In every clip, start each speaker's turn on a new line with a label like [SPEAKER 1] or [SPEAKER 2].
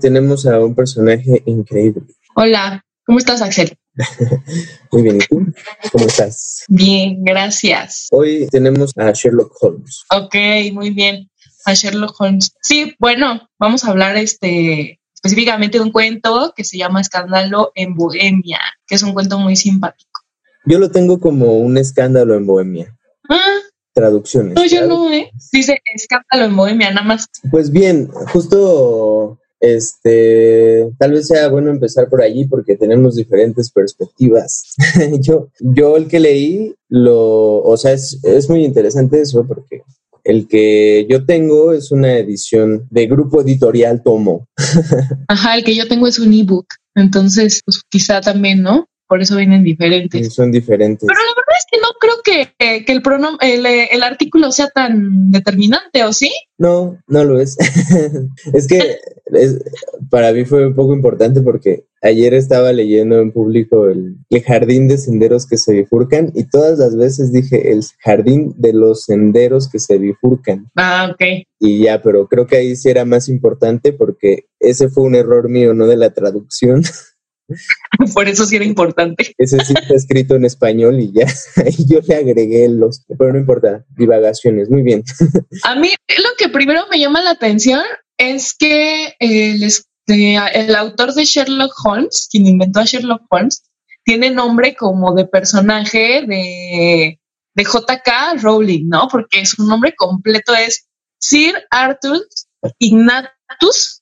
[SPEAKER 1] tenemos a un personaje increíble.
[SPEAKER 2] Hola, ¿cómo estás, Axel?
[SPEAKER 1] Muy bien, ¿y tú? ¿Cómo estás?
[SPEAKER 2] Bien, gracias.
[SPEAKER 1] Hoy tenemos a Sherlock Holmes.
[SPEAKER 2] Ok, muy bien. A Sherlock Holmes. Sí, bueno, vamos a hablar este específicamente de un cuento que se llama Escándalo en Bohemia, que es un cuento muy simpático.
[SPEAKER 1] Yo lo tengo como un escándalo en Bohemia.
[SPEAKER 2] Ah,
[SPEAKER 1] Traducciones.
[SPEAKER 2] no, yo
[SPEAKER 1] ¿sabes?
[SPEAKER 2] no, ¿eh? Dice Escándalo en Bohemia, nada más.
[SPEAKER 1] Pues bien, justo este, tal vez sea bueno empezar por allí porque tenemos diferentes perspectivas. yo, yo el que leí, lo, o sea, es, es muy interesante eso porque el que yo tengo es una edición de Grupo Editorial Tomo.
[SPEAKER 2] Ajá, el que yo tengo es un ebook. Entonces, pues quizá también, ¿no? Por eso vienen diferentes.
[SPEAKER 1] Son diferentes.
[SPEAKER 2] Pero la que que, que el, pronom el, el artículo sea tan determinante, ¿o sí?
[SPEAKER 1] No, no lo es. es que es, para mí fue un poco importante porque ayer estaba leyendo en público el, el, jardín de senderos que se bifurcan y todas las veces dije el jardín de los senderos que se bifurcan.
[SPEAKER 2] Ah, ok.
[SPEAKER 1] Y ya, pero creo que ahí sí era más importante porque ese fue un error mío, no de la traducción.
[SPEAKER 2] Por eso sí era importante.
[SPEAKER 1] Ese sí está escrito en español y ya, ahí yo le agregué los, pero no importa, divagaciones, muy bien.
[SPEAKER 2] A mí lo que primero me llama la atención es que el, este, el autor de Sherlock Holmes, quien inventó a Sherlock Holmes, tiene nombre como de personaje de, de JK Rowling, ¿no? Porque su nombre completo es Sir Arthur Ignatius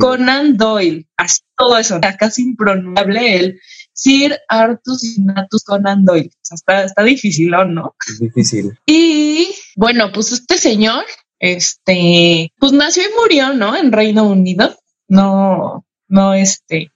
[SPEAKER 2] Conan Doyle, así todo eso, casi impronunciable el Sir Arthur Ignatius Conan Doyle. O sea, está, está difícil, ¿no?
[SPEAKER 1] Es difícil.
[SPEAKER 2] Y bueno, pues este señor, este, pues nació y murió, ¿no? En Reino Unido. No, no, este,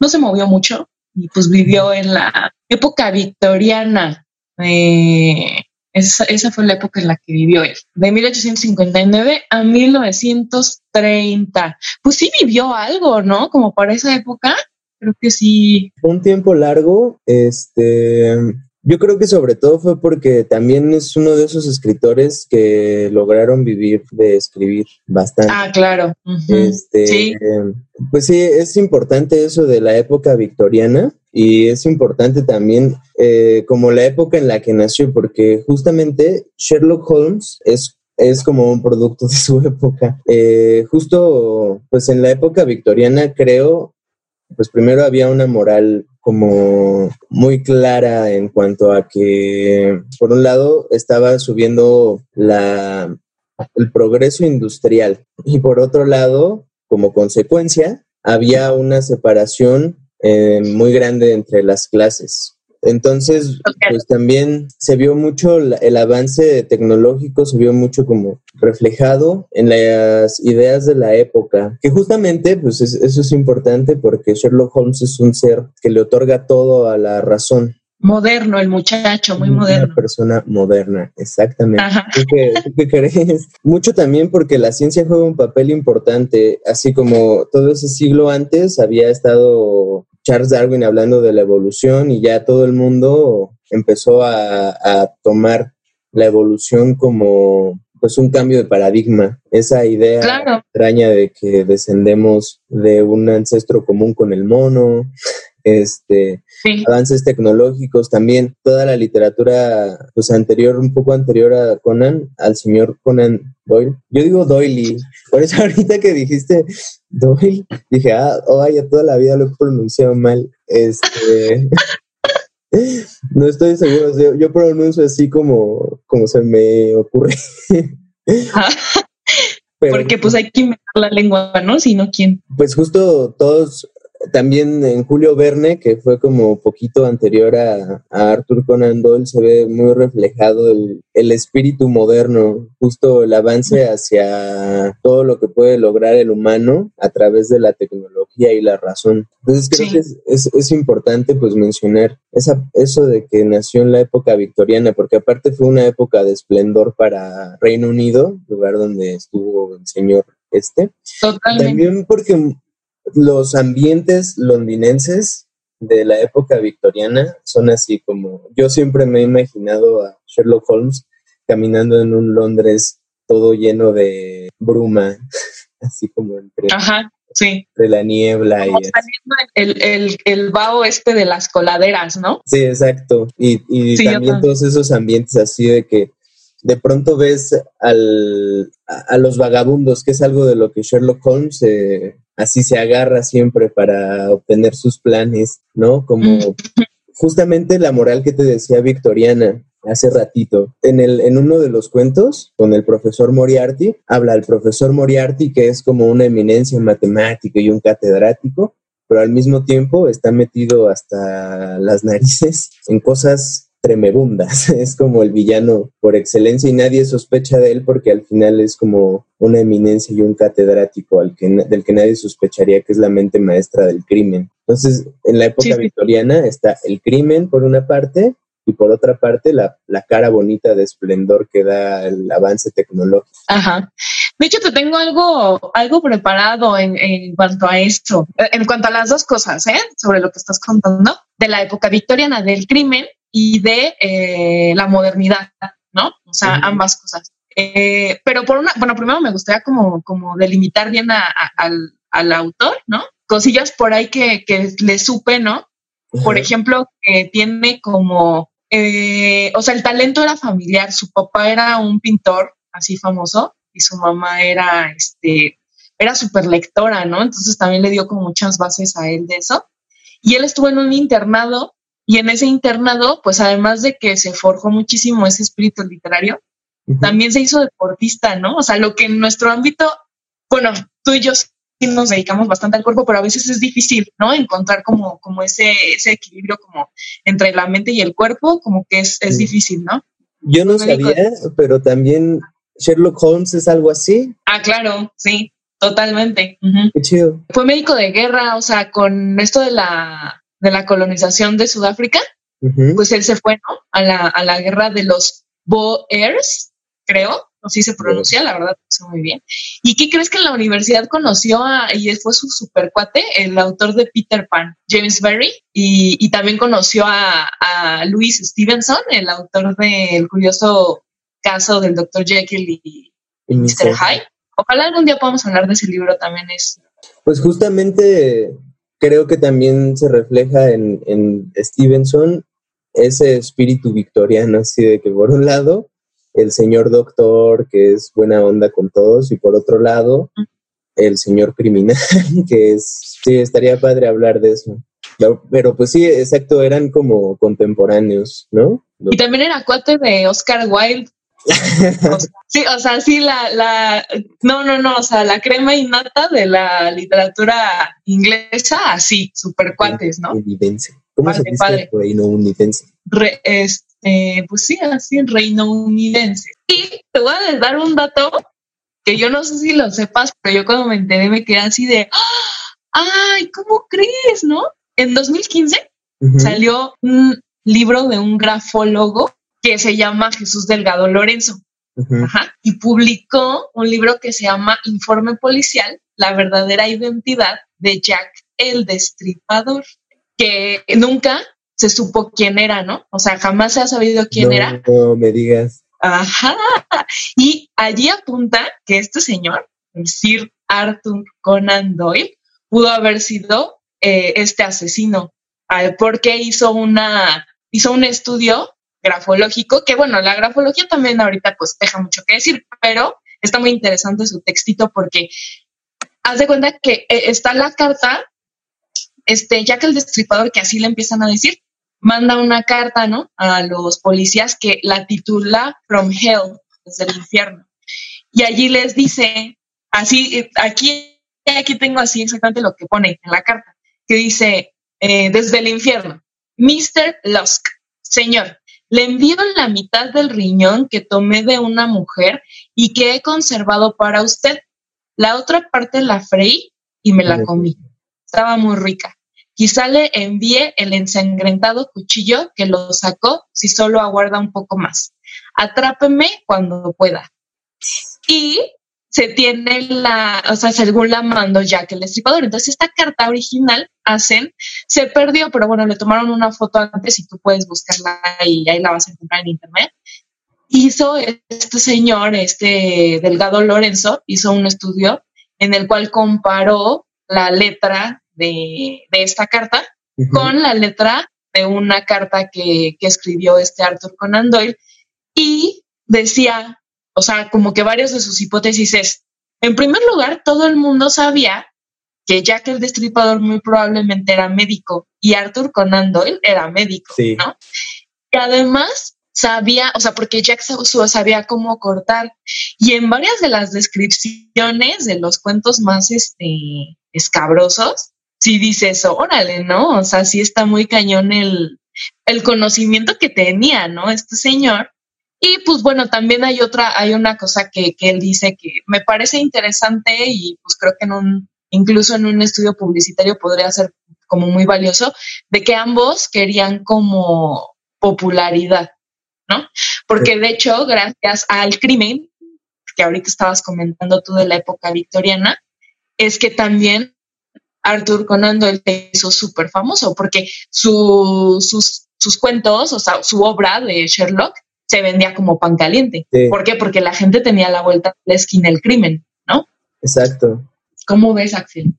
[SPEAKER 2] no se movió mucho y pues vivió en la época victoriana. Eh, esa, esa, fue la época en la que vivió él, de 1859 a 1930. Pues sí vivió algo, ¿no? Como para esa época, creo que sí.
[SPEAKER 1] Un tiempo largo, este, yo creo que sobre todo fue porque también es uno de esos escritores que lograron vivir de escribir bastante.
[SPEAKER 2] Ah, claro. Uh -huh.
[SPEAKER 1] este,
[SPEAKER 2] sí.
[SPEAKER 1] Pues sí, es importante eso de la época victoriana y es importante también eh, como la época en la que nació, porque justamente Sherlock Holmes es es como un producto de su época. Eh, justo, pues en la época victoriana creo, pues primero había una moral como muy clara en cuanto a que, por un lado, estaba subiendo la, el progreso industrial y por otro lado, como consecuencia, había una separación eh, muy grande entre las clases. Entonces, okay. pues también se vio mucho la, el avance tecnológico, se vio mucho como reflejado en las ideas de la época, que justamente, pues es, eso es importante porque Sherlock Holmes es un ser que le otorga todo a la razón.
[SPEAKER 2] Moderno, el muchacho, muy
[SPEAKER 1] Una
[SPEAKER 2] moderno.
[SPEAKER 1] Una persona moderna, exactamente. ¿Tú qué, ¿Tú qué, crees? Mucho también porque la ciencia juega un papel importante, así como todo ese siglo antes había estado Charles Darwin hablando de la evolución y ya todo el mundo empezó a, a tomar la evolución como pues un cambio de paradigma, esa idea
[SPEAKER 2] claro.
[SPEAKER 1] extraña de que descendemos de un ancestro común con el mono, este
[SPEAKER 2] sí.
[SPEAKER 1] avances tecnológicos también toda la literatura pues anterior un poco anterior a Conan al señor Conan Doyle yo digo Doyle por eso ahorita que dijiste Doyle dije ah oh, ya toda la vida lo he pronunciado mal este no estoy seguro yo, yo, pronuncio así como como se me ocurre
[SPEAKER 2] Pero, porque pues hay que inventar la lengua, ¿no? Si no, ¿quién?
[SPEAKER 1] Pues justo todos también en Julio Verne, que fue como poquito anterior a, a Arthur Conan Doyle, se ve muy reflejado el, el, espíritu moderno, justo el avance hacia todo lo que puede lograr el humano a través de la tecnología y la razón. Entonces creo sí. que es, es, es, importante pues mencionar esa, eso de que nació en la época victoriana, porque aparte fue una época de esplendor para Reino Unido, lugar donde estuvo el señor este.
[SPEAKER 2] Totalmente.
[SPEAKER 1] También porque los ambientes londinenses de la época victoriana son así como yo siempre me he imaginado a Sherlock Holmes caminando en un Londres todo lleno de bruma, así como entre
[SPEAKER 2] Ajá. Sí.
[SPEAKER 1] De la niebla. y
[SPEAKER 2] el, el, el vaho este de las coladeras, ¿no?
[SPEAKER 1] Sí, exacto. Y, y también todos esos ambientes así de que de pronto ves al, a, los vagabundos, que es algo de lo que Sherlock Holmes eh, así se agarra siempre para obtener sus planes, ¿no? Como justamente la moral que te decía Victoriana hace ratito. En, el, en uno de los cuentos, con el profesor Moriarty, habla el profesor Moriarty, que es como una eminencia en matemática y un catedrático, pero al mismo tiempo está metido hasta las narices en cosas tremebundas. Es como el villano por excelencia y nadie sospecha de él porque al final es como una eminencia y un catedrático al que, del que nadie sospecharía que es la mente maestra del crimen. Entonces, en la época victoriana está el crimen por una parte y por otra parte la, la, cara bonita de esplendor que da el avance tecnológico.
[SPEAKER 2] Ajá. De hecho, te tengo algo, algo preparado en, en, cuanto a esto, en cuanto a las dos cosas, ¿eh? sobre lo que estás contando, de la época victoriana del crimen y de eh, la modernidad, ¿no? O sea, ambas cosas. Eh, pero por una, bueno, primero me gustaría como, como delimitar bien al, al, autor, ¿no? Cosillas por ahí que, que le supe, ¿no? Por ejemplo, que tiene como, eh, o sea, el talento era familiar. Su papá era un pintor así famoso y su mamá era, este, era súper lectora, ¿no? Entonces también le dio como muchas bases a él de eso. Y él estuvo en un internado y en ese internado, pues además de que se forjó muchísimo ese espíritu literario, también se hizo deportista, ¿no? O sea, lo que en nuestro ámbito, bueno, tú y yo sí nos dedicamos bastante al cuerpo, pero a veces es difícil, ¿no? Encontrar como, como ese, ese equilibrio como entre la mente y el cuerpo, como que es, es difícil, ¿no?
[SPEAKER 1] Yo no sabía, pero también Sherlock Holmes es algo así.
[SPEAKER 2] Ah, claro, sí, totalmente.
[SPEAKER 1] Qué chido.
[SPEAKER 2] Fue médico de guerra, o sea, con esto de la de la colonización de Sudáfrica, pues él se fue ¿no? a, la, a la guerra de los Boers, creo, así se pronuncia, la verdad, sé muy bien. ¿Y qué crees que en la universidad conoció a, y fue su super cuate, el autor de Peter Pan, James Berry, y, y también conoció a, a Louis Stevenson, el autor del curioso caso del Dr. Jekyll y, Mr. Hyde. Ojalá algún día podamos hablar de ese libro también es.
[SPEAKER 1] Pues justamente creo que también se refleja en, Stevenson ese espíritu victoriano, así de que por un lado, el señor doctor, que es buena onda con todos, y por otro lado, el señor criminal, que es, sí, estaría padre hablar de eso. Pero, pues sí, exacto, eran como contemporáneos, ¿no?
[SPEAKER 2] Y también era cuate de Oscar Wilde, sí, o sea, sí, la, la, no, no, no, o sea, la crema innata de la literatura inglesa, así, super cuates, ¿no?
[SPEAKER 1] Unidense. ¿Cómo se dice reino unidense?
[SPEAKER 2] este, pues sí, así, reino unidense. Y te voy a dar un dato que yo no sé si lo sepas, pero yo cuando me enteré me quedé así de, ¡ay, ¿cómo crees, no? En 2015 salió un libro de un grafólogo que se llama Jesús Delgado Lorenzo. y publicó un libro que se llama Informe Policial, la verdadera identidad de Jack el Destripador, que nunca se supo quién era, ¿no? O sea, jamás se ha sabido quién era.
[SPEAKER 1] No me digas.
[SPEAKER 2] Ajá. Y allí apunta que este señor, el Sir Arthur Conan Doyle, pudo haber sido eh, este asesino, porque hizo una hizo un estudio grafológico, que bueno, la grafología también ahorita pues deja mucho que decir, pero está muy interesante su textito porque haz de cuenta que eh, está la carta, este, ya que el destripador, que así le empiezan a decir, manda una carta, ¿no? A los policías que la titula From Hell, desde el infierno. Y allí les dice, así, aquí, aquí tengo así exactamente lo que pone en la carta, que dice, eh, desde el infierno, Mr. Lusk, señor, le envío la mitad del riñón que tomé de una mujer y que he conservado para usted. La otra parte la freí y me la comí. Estaba muy rica. Quizá le envíe el ensangrentado cuchillo que lo sacó si solo aguarda un poco más. Atrápeme cuando pueda. Y se tiene la, o sea, según la mando Jack el Destripador. Entonces, esta carta original, hacen, se perdió, pero bueno, le tomaron una foto antes y tú puedes buscarla y ahí la vas a encontrar en internet. Hizo este señor, este Delgado Lorenzo, hizo un estudio en el cual comparó la letra de, esta carta con la letra de una carta que, que escribió este Arthur Conan Doyle y decía, o sea, como que varias de sus hipótesis es, en primer lugar, todo el mundo sabía que Jack el Destripador muy probablemente era médico y Arthur Conan Doyle era médico, ¿no? Y además sabía, o sea, porque Jack sabía cómo cortar. Y en varias de las descripciones de los cuentos más este, escabrosos, sí dice eso, órale, ¿no? O sea, sí está muy cañón el, el conocimiento que tenía, ¿no? Este señor. Y pues bueno, también hay otra, hay una cosa que, que él dice que me parece interesante y pues creo que en un, incluso en un estudio publicitario podría ser como muy valioso, de que ambos querían como popularidad, ¿no? Porque de hecho, gracias al crimen, que ahorita estabas comentando tú de la época victoriana, es que también Arthur Conan Doyle hizo súper famoso, porque sus, sus cuentos, o sea, su obra de Sherlock, se vendía como pan caliente. ¿Por qué? Porque la gente tenía la vuelta a la esquina el crimen, ¿no?
[SPEAKER 1] Exacto.
[SPEAKER 2] ¿Cómo ves, Axel?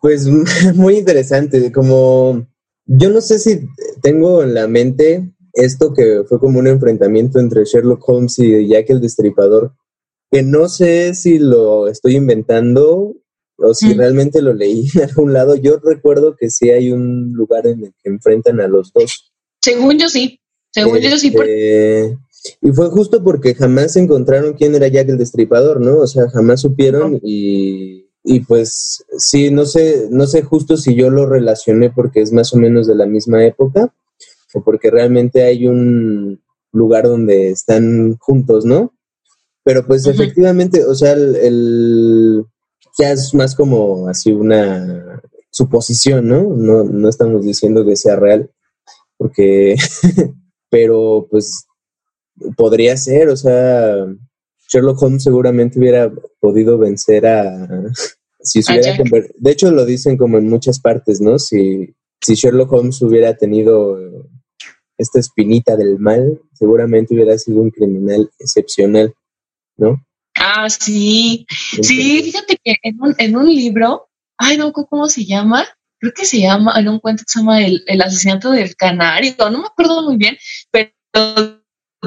[SPEAKER 1] Pues muy interesante, como yo no sé si tengo en la mente esto que fue como un enfrentamiento entre Sherlock Holmes y Jack el Destripador, que no sé si lo estoy inventando o si mm. realmente lo leí en algún lado. Yo recuerdo que sí hay un lugar en el que enfrentan a los dos.
[SPEAKER 2] Según yo sí, según yo sí.
[SPEAKER 1] Este, y fue justo porque jamás encontraron quién era Jack el Destripador, ¿no? O sea, jamás supieron y, y pues sí, no sé, no sé justo si yo lo relacioné porque es más o menos de la misma época o porque realmente hay un lugar donde están juntos, ¿no? Pero pues efectivamente, o sea, el, ya es más como así una suposición, ¿no? ¿no? No estamos diciendo que sea real, porque, pero pues podría ser, o sea, Sherlock Holmes seguramente hubiera podido vencer a... Si se hubiera de hecho, lo dicen como en muchas partes, ¿no? Si, si Sherlock Holmes hubiera tenido esta espinita del mal, seguramente hubiera sido un criminal excepcional, ¿no?
[SPEAKER 2] Ah, sí. sí, fíjate que en un, en un libro, ay, no, ¿cómo se llama? Creo que se llama, en un cuento que se llama El, el asesinato del canario, no me acuerdo muy bien, pero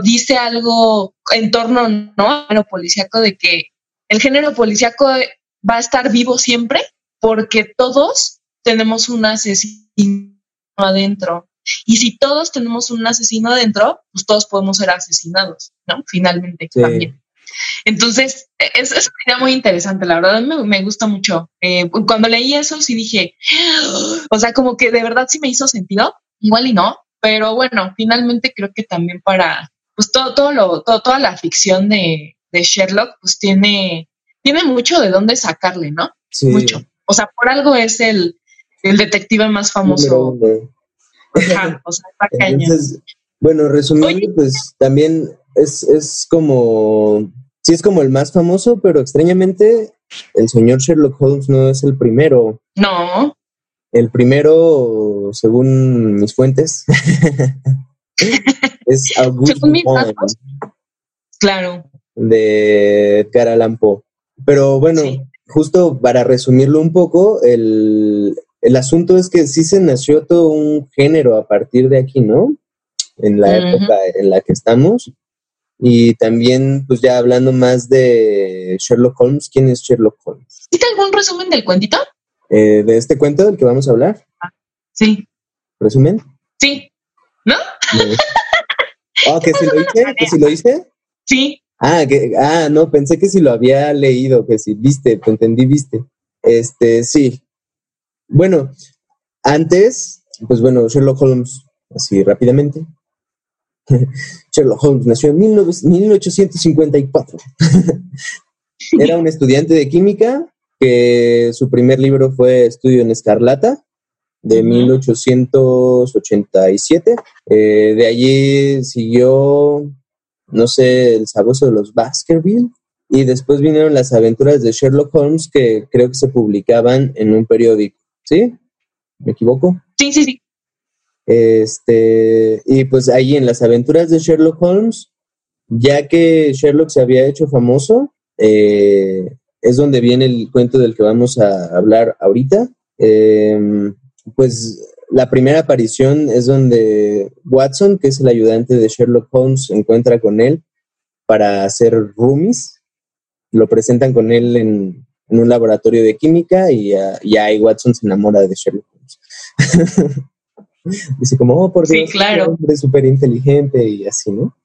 [SPEAKER 2] dice algo en torno ¿no? lo policíaco de que el género policíaco va a estar vivo siempre porque todos tenemos un asesino adentro. Y si todos tenemos un asesino adentro, pues todos podemos ser asesinados, ¿no? Finalmente también. Entonces, es, es una idea muy interesante, la verdad me, me gusta mucho. Eh, cuando leí eso, sí dije, o sea, como que de verdad sí me hizo sentido, igual y no, pero bueno, finalmente creo que también para, pues todo, todo lo, todo, toda la ficción de, Sherlock, pues tiene, tiene mucho de dónde sacarle, ¿no? Sí. Mucho. O sea, por algo es el, detective más famoso.
[SPEAKER 1] Ajá, o sea, Entonces, bueno, resumiendo, pues también es, es como, sí es como el más famoso, pero extrañamente el señor Sherlock Holmes no es el primero.
[SPEAKER 2] No.
[SPEAKER 1] El primero, según mis fuentes, es Augusto
[SPEAKER 2] Claro.
[SPEAKER 1] De Edgar Allan Poe. Pero bueno, justo para resumirlo un poco, el, asunto es que sí se nació todo un género a partir de aquí, ¿no? En la época en la que estamos. Y también, pues ya hablando más de Sherlock Holmes, ¿quién es Sherlock Holmes?
[SPEAKER 2] ¿Hiciste algún resumen del cuentito?
[SPEAKER 1] Eh, de este cuento del que vamos a hablar.
[SPEAKER 2] Ah, sí.
[SPEAKER 1] ¿Resumen?
[SPEAKER 2] Sí. ¿No?
[SPEAKER 1] Ah, ¿que si lo hice? ¿Que si lo hice?
[SPEAKER 2] Sí.
[SPEAKER 1] Ah, que, ah, no, pensé que si lo había leído, que si viste, te entendí, viste. Este, sí. Bueno, antes, pues bueno, Sherlock Holmes, así rápidamente. Sherlock Holmes nació en 1854. Era un estudiante de química que su primer libro fue Estudio en Escarlata de 1887. Eh, de allí siguió, no sé, el sabueso de los Baskerville. Y después vinieron las aventuras de Sherlock Holmes que creo que se publicaban en un periódico. ¿Sí? ¿Me equivoco?
[SPEAKER 2] Sí, sí, sí.
[SPEAKER 1] Este, y pues ahí en las aventuras de Sherlock Holmes, ya que Sherlock se había hecho famoso, eh, es donde viene el cuento del que vamos a hablar ahorita. Em, pues la primera aparición es donde Watson, que es el ayudante de Sherlock Holmes, se encuentra con él para hacer roomies. Lo presentan con él en, un laboratorio de química y ya ahí Watson se enamora de Sherlock Holmes. Dice como, oh, por Dios,
[SPEAKER 2] claro.
[SPEAKER 1] hombre súper inteligente y así, ¿no?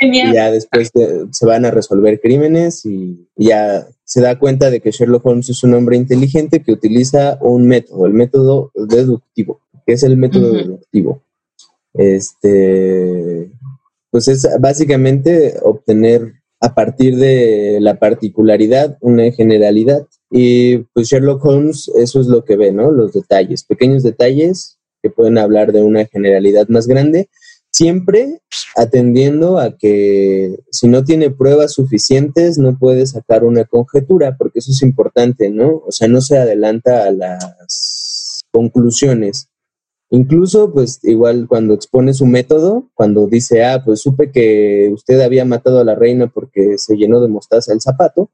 [SPEAKER 1] Y ya después se van a resolver crímenes y ya se da cuenta de que Sherlock Holmes es un hombre inteligente que utiliza un método, el método deductivo, que es el método deductivo. Este, pues es básicamente obtener a partir de la particularidad una generalidad. Y pues Sherlock Holmes eso es lo que ve, ¿no? Los detalles, pequeños detalles que pueden hablar de una generalidad más grande siempre atendiendo a que si no tiene pruebas suficientes no puede sacar una conjetura, porque eso es importante, ¿no? O sea, no se adelanta a las conclusiones. Incluso, pues igual cuando expone su método, cuando dice, ah, pues supe que usted había matado a la reina porque se llenó de mostaza el zapato,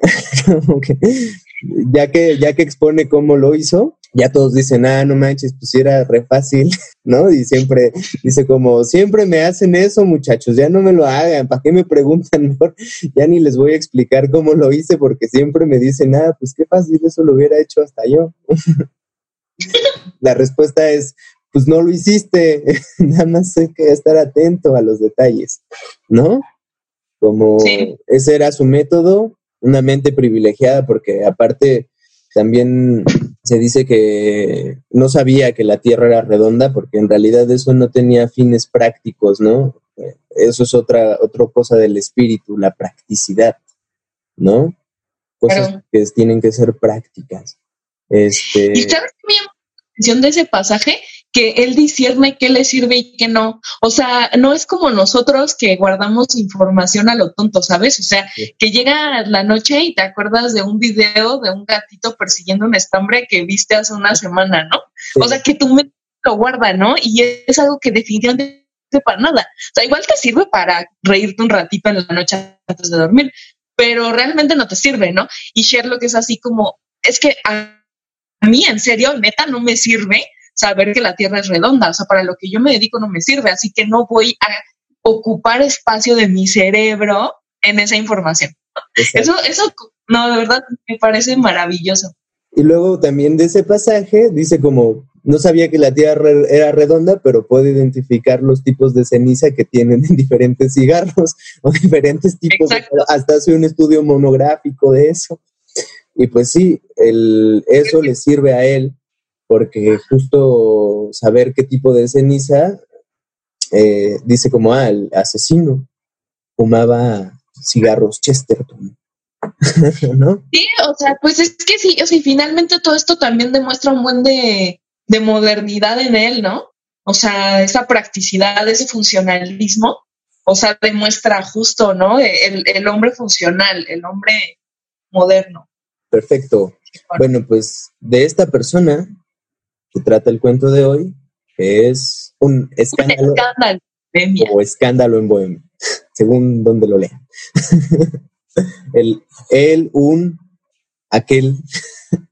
[SPEAKER 1] ya que, ya que expone cómo lo hizo, ya todos dicen, ah, no manches, pues era re fácil, ¿no? Y siempre dice como, siempre me hacen eso, muchachos, ya no me lo hagan, ¿para qué me preguntan? Ya ni les voy a explicar cómo lo hice porque siempre me dicen, ah, pues qué fácil, eso lo hubiera hecho hasta yo. La respuesta es, pues no lo hiciste, nada más hay que estar atento a los detalles, ¿no? Como ese era su método, una mente privilegiada porque aparte también se dice que no sabía que la Tierra era redonda porque en realidad eso no tenía fines prácticos, ¿no? Eso es otra, otra cosa del espíritu, la practicidad, ¿no? Cosas que tienen que ser prácticas. Este...
[SPEAKER 2] ¿Y sabes qué me llama la atención de ese pasaje? Que él discierne qué le sirve y qué no. O sea, no es como nosotros que guardamos información a lo tonto, ¿sabes? O sea, que llega la noche y te acuerdas de un video de un gatito persiguiendo un estambre que viste hace una semana, ¿no? O sea, que tu mente lo guarda, ¿no? Y es algo que definitivamente para nada. O sea, igual te sirve para reírte un ratito en la noche antes de dormir, pero realmente no te sirve, ¿no? Y Sherlock es así como, es que a mí, en serio, neta, no me sirve saber que la Tierra es redonda. O sea, para lo que yo me dedico no me sirve, así que no voy a ocupar espacio de mi cerebro en esa información. Eso, eso, no, de verdad, me parece maravilloso.
[SPEAKER 1] Y luego también de ese pasaje dice como, no sabía que la Tierra era redonda, pero puedo identificar los tipos de ceniza que tienen en diferentes cigarros o diferentes tipos. hasta hace un estudio monográfico de eso. Y pues sí, el, eso le sirve a él porque justo saber qué tipo de ceniza, eh, dice como, ah, el asesino fumaba cigarros Chesterton. ¿No?
[SPEAKER 2] Sí, o sea, pues es que sí, o sea, finalmente todo esto también demuestra un buen de, modernidad en él, ¿no? O sea, esa practicidad, ese funcionalismo, o sea, demuestra justo, ¿no? El, el hombre funcional, el hombre moderno.
[SPEAKER 1] Perfecto. Bueno, pues de esta persona que trata el cuento de hoy, es un escándalo, o escándalo en Bohemia, según donde lo lean. el, el, un, aquel.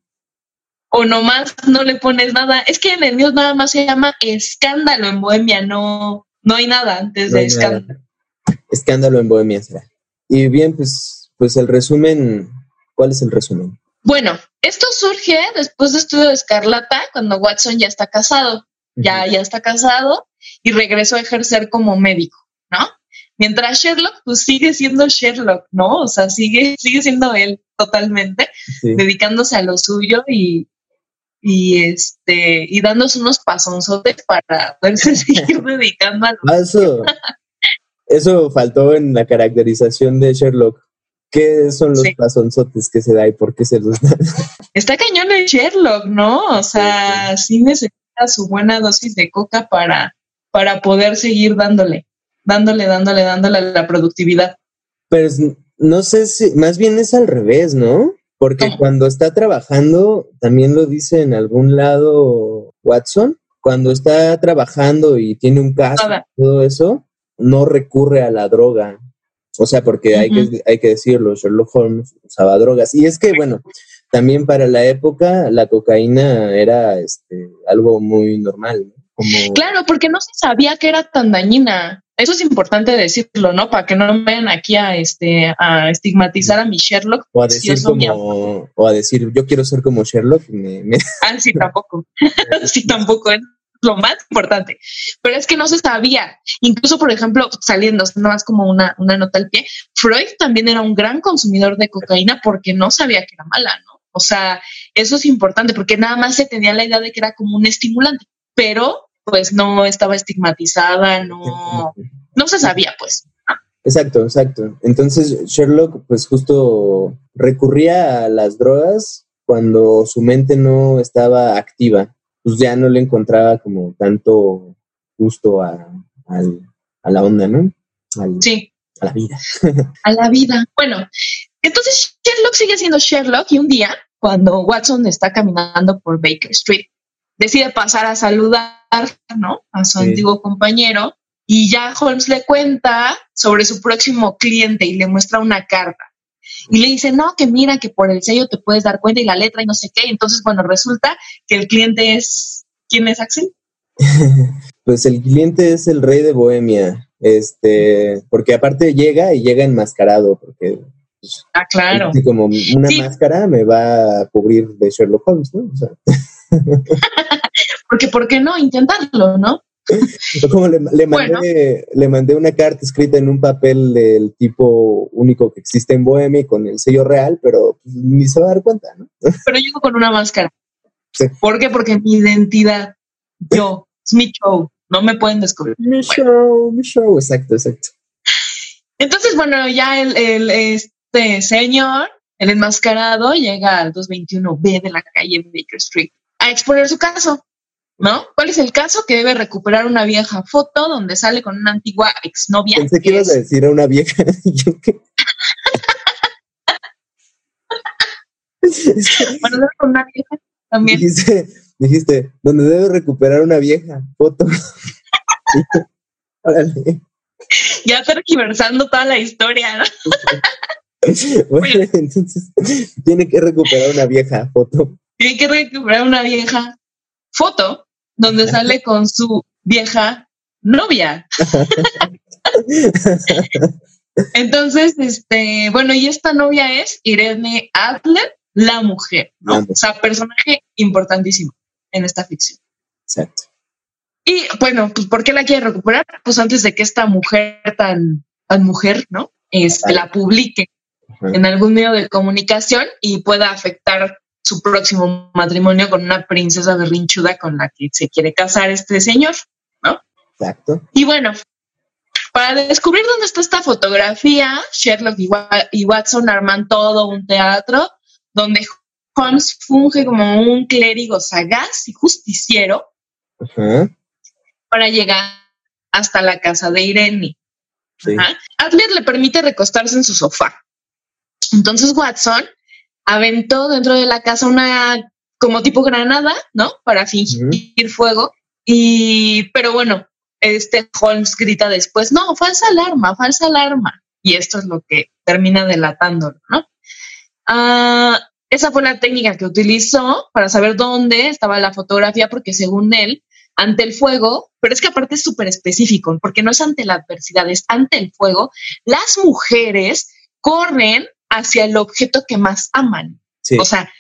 [SPEAKER 2] O nomás no le pones nada. Es que en el mío nada más se llama escándalo en Bohemia, no, no hay nada antes de escándalo.
[SPEAKER 1] Escándalo en Bohemia será. Y bien, pues, pues el resumen, ¿cuál es el resumen?
[SPEAKER 2] Bueno, esto surge después de estudio de Escarlata, cuando Watson ya está casado, ya, ya está casado y regresó a ejercer como médico, ¿no? Mientras Sherlock, pues sigue siendo Sherlock, ¿no? O sea, sigue, sigue siendo él totalmente, dedicándose a lo suyo y, y este, y dándose unos pasonzotes para poderse seguir dedicando a lo
[SPEAKER 1] ah, eso, eso faltó en la caracterización de Sherlock. ¿Qué son los pasonzotes que se da y por qué se los da?
[SPEAKER 2] Está cañón el Sherlock, ¿no? O sea, sí, necesita su buena dosis de coca para, para poder seguir dándole, dándole, dándole, dándole a la productividad.
[SPEAKER 1] Pero no sé si, más bien es al revés, ¿no? Porque cuando está trabajando, también lo dice en algún lado Watson, cuando está trabajando y tiene un caso y todo eso, no recurre a la droga O sea, porque hay, que, hay que decirlo, Sherlock Holmes usaba drogas. Y es que, bueno, también para la época la cocaína era este, algo muy normal.
[SPEAKER 2] Como... Claro, porque no se sabía que era tan dañina. Eso es importante decirlo, ¿no? Para que no me vayan aquí a, este, a estigmatizar a mi Sherlock.
[SPEAKER 1] O a decir, como, o a decir yo quiero ser como Sherlock.
[SPEAKER 2] Ah, sí, tampoco. sí, tampoco. Es lo más importante. Pero es que no se sabía. Incluso, por ejemplo, saliendo, nada más como una, una nota al pie, Freud también era un gran consumidor de cocaína porque no sabía que era mala, ¿no? O sea, eso es importante porque nada más se tenía la idea de que era como un estimulante, pero pues no estaba estigmatizada, no, no se sabía, pues.
[SPEAKER 1] Exacto, exacto. Entonces Sherlock, pues justo recurría a las drogas cuando su mente no estaba activa, pues ya no le encontraba como tanto gusto a, la onda, ¿no?
[SPEAKER 2] sí.
[SPEAKER 1] A la vida.
[SPEAKER 2] a la vida. Bueno, entonces Sherlock sigue siendo Sherlock y un día, cuando Watson está caminando por Baker Street, decide pasar a saludar, ¿no? A su antiguo compañero y ya Holmes le cuenta sobre su próximo cliente y le muestra una carta. Y le dice, no, que mira, que por el sello te puedes dar cuenta y la letra y no sé qué. Entonces, bueno, resulta que el cliente es, ¿quién es Axel?
[SPEAKER 1] pues el cliente es el rey de Bohemia, este, porque aparte llega y llega enmascarado, porque
[SPEAKER 2] ah, claro.
[SPEAKER 1] como una máscara me va a cubrir de Sherlock Holmes, ¿no? O sea.
[SPEAKER 2] Porque, ¿por qué no intentarlo, no?
[SPEAKER 1] Como le, mandé, le mandé una carta escrita en un papel del tipo único que existe en Bohemia con el sello real, pero pues, ni se va a dar cuenta, ¿no?
[SPEAKER 2] Pero yo con una máscara. ¿Por qué? Porque mi identidad, yo, es mi show, no me pueden descubrir.
[SPEAKER 1] Mi show, mi show, exacto, exacto.
[SPEAKER 2] Entonces, bueno, ya el, el este señor, el enmascarado, llega al 221B de la calle Baker Street a exponer su caso, ¿no? ¿Cuál es el caso? Que debe recuperar una vieja foto donde sale con una antigua exnovia.
[SPEAKER 1] Pensé que, ibas a decir a una vieja.
[SPEAKER 2] bueno, con una vieja también.
[SPEAKER 1] Dijiste, dijiste, donde debe recuperar una vieja foto.
[SPEAKER 2] Órale. Ya tergiversando toda la historia, ¿no?
[SPEAKER 1] bueno, entonces tiene que recuperar una vieja foto
[SPEAKER 2] tiene que recuperar una vieja foto donde sale con su vieja novia. Entonces, este, bueno, y esta novia es Irene Adler, la mujer, ¿no? O sea, personaje importantísimo en esta ficción.
[SPEAKER 1] Exacto.
[SPEAKER 2] Y bueno, pues ¿por qué la quiere recuperar? Pues antes de que esta mujer tan, tan mujer, ¿no? Este, la publique en algún medio de comunicación y pueda afectar su próximo matrimonio con una princesa berrinchuda con la que se quiere casar este señor, ¿no?
[SPEAKER 1] Exacto.
[SPEAKER 2] Y bueno, para descubrir dónde está esta fotografía, Sherlock y Watson arman todo un teatro donde Holmes funge como un clérigo sagaz y justiciero para llegar hasta la casa de Irene. Adler le permite recostarse en su sofá. Entonces Watson aventó dentro de la casa una como tipo granada, ¿no? Para fingir fuego. Y, pero bueno, este Holmes grita después, no, falsa alarma, falsa alarma. Y esto es lo que termina delatándolo, ¿no? Ah, esa fue la técnica que utilizó para saber dónde estaba la fotografía, porque según él, ante el fuego, pero es que aparte es súper específico, porque no es ante la adversidad, es ante el fuego, las mujeres corren hacia el objeto que más aman. O sea,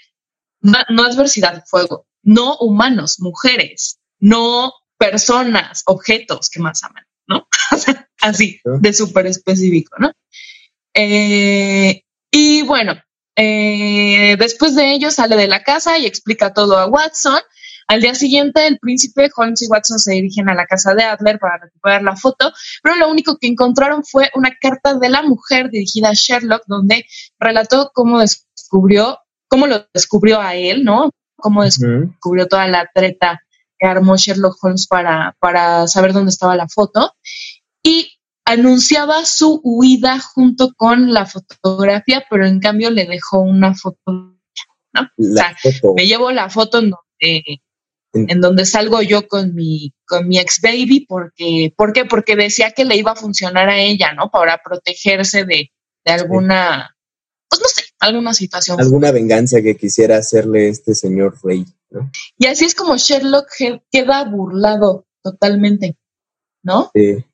[SPEAKER 2] no, adversidad, fuego, no humanos, mujeres, no personas, objetos que más aman, ¿no? así, de súper específico, ¿no? Eh, y bueno, eh, después de ello sale de la casa y explica todo a Watson al día siguiente, el príncipe Holmes y Watson se dirigen a la casa de Adler para recuperar la foto, pero lo único que encontraron fue una carta de la mujer dirigida a Sherlock, donde relató cómo descubrió, cómo lo descubrió a él, ¿no? Cómo descubrió toda la treta que armó Sherlock Holmes para, para saber dónde estaba la foto. Y anunciaba su huida junto con la fotografía, pero en cambio le dejó una foto. ¿no? o sea, me llevo la foto en donde en donde salgo yo con mi, con mi ex baby, porque, ¿por qué? Porque decía que le iba a funcionar a ella, ¿no? Para protegerse de, de alguna, pues no sé, alguna situación.
[SPEAKER 1] Alguna venganza que quisiera hacerle este señor Rey, ¿no?
[SPEAKER 2] Y así es como Sherlock queda burlado totalmente, ¿no?
[SPEAKER 1] Sí.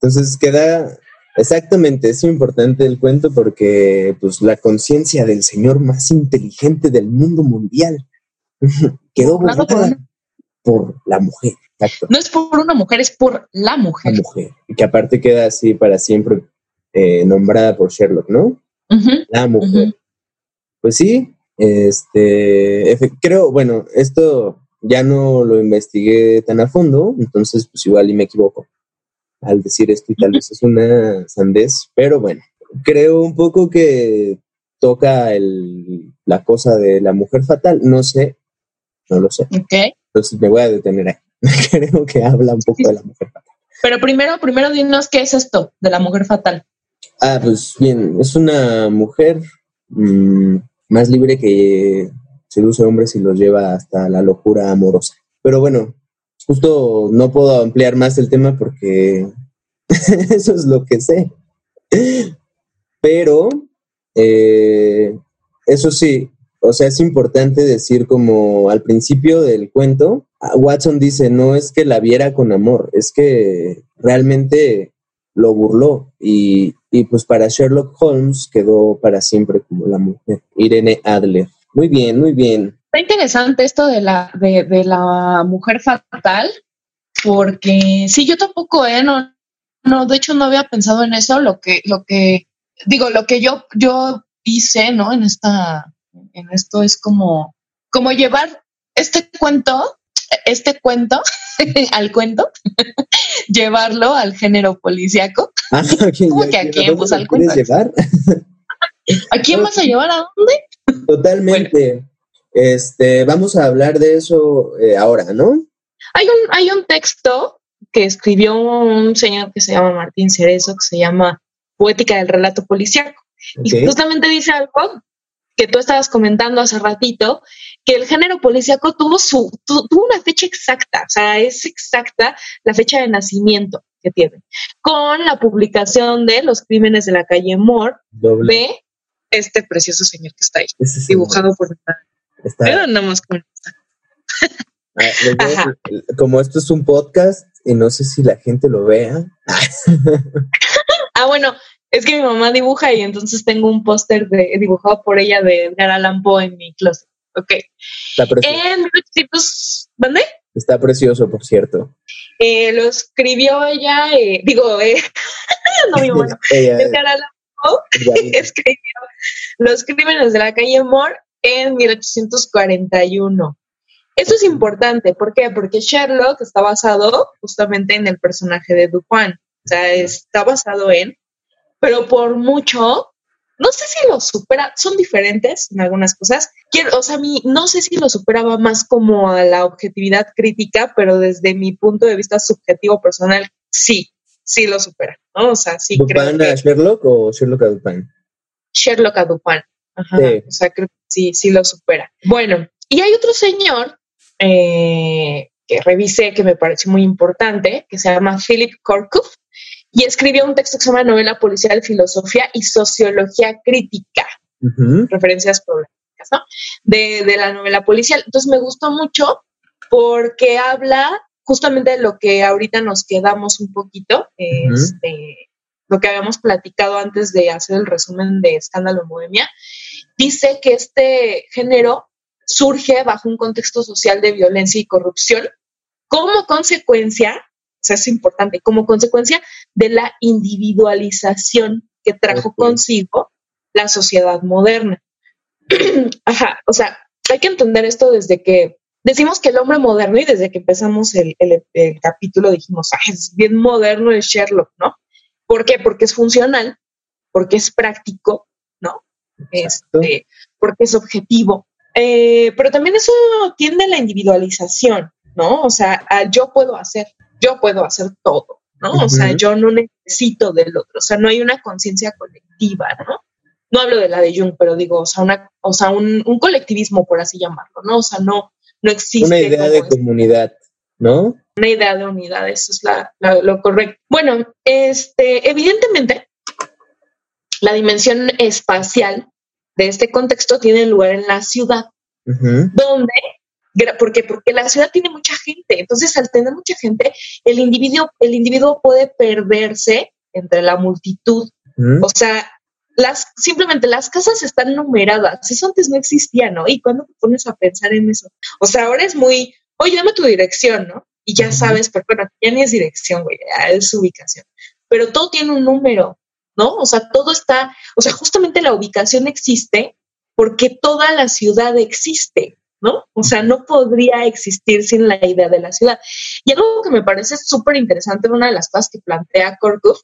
[SPEAKER 1] Entonces queda, exactamente, es importante el cuento porque pues la conciencia del señor más inteligente del mundo mundial quedó por la mujer.
[SPEAKER 2] No es por una mujer, es por la mujer.
[SPEAKER 1] La mujer. Y que aparte queda así para siempre eh, nombrada por Sherlock, ¿no? la mujer. Pues sí, este, creo, bueno, esto ya no lo investigué tan a fondo, entonces pues igual y me equivoco al decir esto y tal vez es una sandez, pero bueno, creo un poco que toca el, la cosa de la mujer fatal, no sé, no lo sé. Entonces me voy a detener ahí. creo que habla un poco de la mujer fatal.
[SPEAKER 2] Pero primero, primero dinos qué es esto de la mujer fatal.
[SPEAKER 1] Ah, pues bien, es una mujer mm, más libre que seduce hombres y los lleva hasta la locura amorosa. Pero bueno, justo no puedo ampliar más el tema porque eso es lo que sé. Pero, eh, eso sí, o sea, es importante decir como al principio del cuento, Watson dice, no es que la viera con amor, es que realmente lo burló y, y pues para Sherlock Holmes quedó para siempre como la mujer, Irene Adler. Muy bien, muy bien.
[SPEAKER 2] Está interesante esto de la, de, la mujer fatal, porque sí, yo tampoco, ¿eh? No, no, de hecho no había pensado en eso, lo que, lo que, digo, lo que yo, yo hice, ¿no? En esta, en esto es como, como llevar este cuento, este cuento, al cuento, llevarlo al género policíaco. Ah, ¿Cómo que a quién? Pues al cuento. llevar? ¿A quién vas a llevar? ¿A dónde?
[SPEAKER 1] Totalmente. Este, vamos a hablar de eso eh, ahora, ¿no?
[SPEAKER 2] Hay un, hay un texto que escribió un señor que se llama Martín Cerezo, que se llama Poética del Relato Policiaco. Y justamente dice algo que tú estabas comentando hace ratito, que el género policíaco tuvo su, tuvo una fecha exacta, o sea, es exacta la fecha de nacimiento que tiene, con la publicación de Los Crímenes de la calle Moore de este precioso señor que está ahí, dibujado por
[SPEAKER 1] Está.
[SPEAKER 2] más
[SPEAKER 1] ah, como esto es un podcast y no sé si la gente lo vea.
[SPEAKER 2] ah, bueno, es que mi mamá dibuja y entonces tengo un póster dibujado por ella de Edgar Allan Poe en mi closet. Ok.
[SPEAKER 1] Está precioso. ¿Dónde? Está precioso, por cierto.
[SPEAKER 2] Eh, lo escribió ella, eh, digo, eh, no mi mamá. Edgar Allan Poe escribió Los crímenes de la calle Moore en 1841. Eso es importante, ¿por qué? Porque Sherlock está basado justamente en el personaje de Dupin, o sea, está basado en pero por mucho, no sé si lo supera, son diferentes en algunas cosas. Quiero, o sea, a mí no sé si lo superaba más como a la objetividad crítica, pero desde mi punto de vista subjetivo personal, sí, sí lo supera, ¿no? O sea, sí
[SPEAKER 1] creo a Sherlock o Sherlock a Dupin?
[SPEAKER 2] Sherlock a Dupin. Ajá, o sea, creo que sí, sí lo supera. Bueno, y hay otro señor eh, que revisé que me pareció muy importante, que se llama Philip Korkuf, y escribió un texto que se llama Novela Policial, Filosofía y Sociología Crítica, referencias problemáticas, ¿no? De, la novela policial. Entonces me gustó mucho porque habla justamente de lo que ahorita nos quedamos un poquito, este, lo que habíamos platicado antes de hacer el resumen de Escándalo en Bohemia. Dice que este género surge bajo un contexto social de violencia y corrupción como consecuencia sea, es importante, como consecuencia de la individualización que trajo consigo la sociedad moderna. Ajá, o sea, hay que entender esto desde que decimos que el hombre moderno y desde que empezamos el, capítulo dijimos, ah, es bien moderno el Sherlock, ¿no? ¿Por qué? Porque es funcional, porque es práctico, ¿no? Este, porque es objetivo. Eh, pero también eso tiende a la individualización, ¿no? O sea, yo puedo hacer, yo puedo hacer todo, ¿no? O sea, yo no necesito del otro, o sea, no hay una conciencia colectiva, ¿no? No hablo de la de Jung, pero digo, o sea, una, o sea un, colectivismo, por así llamarlo, ¿no? O sea, no, no existe.
[SPEAKER 1] Una idea de comunidad, ¿no?
[SPEAKER 2] Una idea de unidad, eso es lo correcto. Bueno, este, evidentemente, la dimensión espacial de este contexto tiene lugar en la ciudad, donde porque, porque la ciudad tiene mucha gente. Entonces, al tener mucha gente, el individuo, el individuo puede perderse entre la multitud. O sea, las, simplemente las casas están numeradas. Eso antes no existía, ¿no? Y cuando te pones a pensar en eso, o sea, ahora es muy, oye, dame tu dirección, ¿no? Y ya sabes, pero bueno, ya ni es dirección, güey, es ubicación. Pero todo tiene un número, ¿no? O sea, todo está, o sea, justamente la ubicación existe porque toda la ciudad existe. ¿No? O sea, no podría existir sin la idea de la ciudad. Y algo que me parece súper interesante, una de las cosas que plantea Korkov,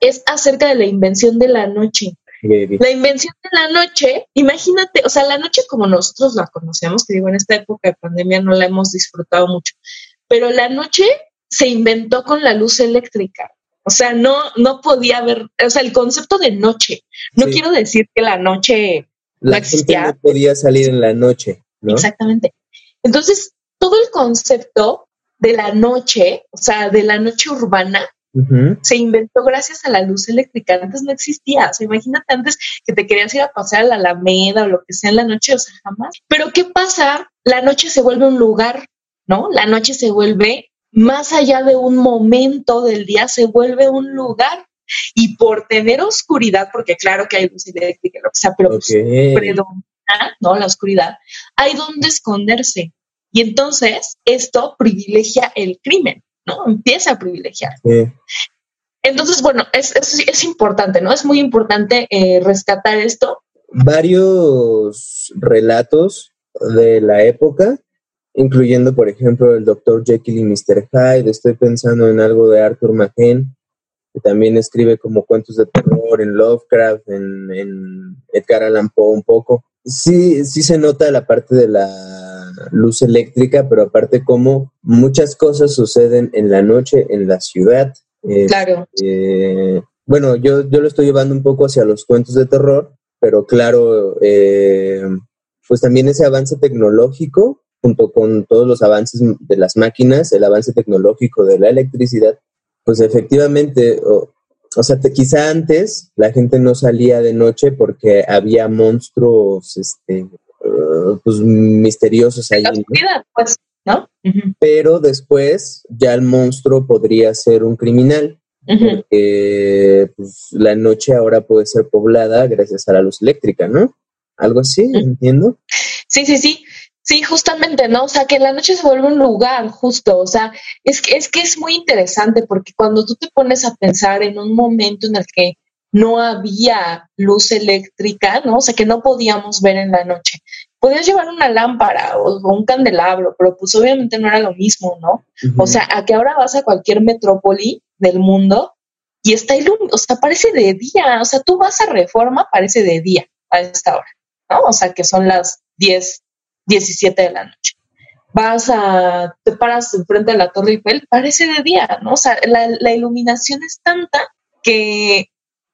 [SPEAKER 2] es acerca de la invención de la noche. La invención de la noche, imagínate, o sea, la noche como nosotros la conocemos, que digo, en esta época de pandemia no la hemos disfrutado mucho, pero la noche se inventó con la luz eléctrica. O sea, no, no podía haber, o sea, el concepto de noche. No quiero decir que la noche
[SPEAKER 1] la existía. no podía salir en la noche.
[SPEAKER 2] Exactamente. Entonces, todo el concepto de la noche, o sea, de la noche urbana, se inventó gracias a la luz eléctrica. Antes no existía. O sea, imagínate antes que te querías ir a pasear a la Alameda o lo que sea en la noche, o sea, jamás. Pero ¿qué pasa? La noche se vuelve un lugar, ¿no? La noche se vuelve más allá de un momento del día, se vuelve un lugar. Y por tener oscuridad, porque claro que hay luz eléctrica, lo que sea, pero ¿no? La oscuridad, hay donde esconderse. Y entonces esto privilegia el crimen, ¿no? Empieza a privilegiar. Entonces, bueno, es, es, importante, ¿no? Es muy importante eh, rescatar esto.
[SPEAKER 1] Varios relatos de la época, incluyendo, por ejemplo, el Dr. Jekyll y Mr. Hyde. Estoy pensando en algo de Arthur Machen, que también escribe como cuentos de terror en Lovecraft, en, en Edgar Allan Poe un poco sí, sí se nota la parte de la luz eléctrica, pero aparte como muchas cosas suceden en la noche en la ciudad.
[SPEAKER 2] claro.
[SPEAKER 1] Eh, bueno, yo, yo lo estoy llevando un poco hacia los cuentos de terror, pero claro, eh, pues también ese avance tecnológico, junto con todos los avances de las máquinas, el avance tecnológico de la electricidad, pues efectivamente, o sea, quizá antes la gente no salía de noche porque había monstruos, este, uh, pues misteriosos ahí.
[SPEAKER 2] pues, ¿no?
[SPEAKER 1] Pero después ya el monstruo podría ser un criminal. Porque pues, la noche ahora puede ser poblada gracias a la luz eléctrica, ¿no? Algo así, entiendo.
[SPEAKER 2] Sí, sí, sí. Sí, justamente, ¿no? O sea, que la noche se vuelve un lugar justo, o sea, es que, es que es muy interesante porque cuando tú te pones a pensar en un momento en el que no había luz eléctrica, ¿no? O sea, que no podíamos ver en la noche. Podías llevar una lámpara o, un candelabro, pero pues obviamente no era lo mismo, ¿no? O sea, a que ahora vas a cualquier metrópoli del mundo y está iluminado, o sea, parece de día, o sea, tú vas a Reforma, parece de día a esta hora, ¿no? O sea, que son las 10, 17 de la noche. Vas a, te paras enfrente de la Torre Eiffel, parece de día, ¿no? O sea, la, iluminación es tanta que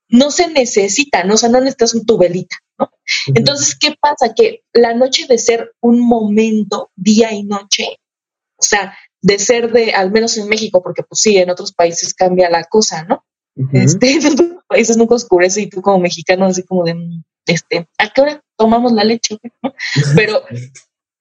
[SPEAKER 2] no se necesita, ¿no? O sea, no necesitas un tubelita, ¿no? Entonces, ¿qué pasa? Que la noche de ser un momento, día y noche, o sea, de ser de, al menos en México, porque pues sí, en otros países cambia la cosa, ¿no? este, en otros países nunca oscurece y tú como mexicano así como de, este, ¿a qué hora tomamos la leche? Pero,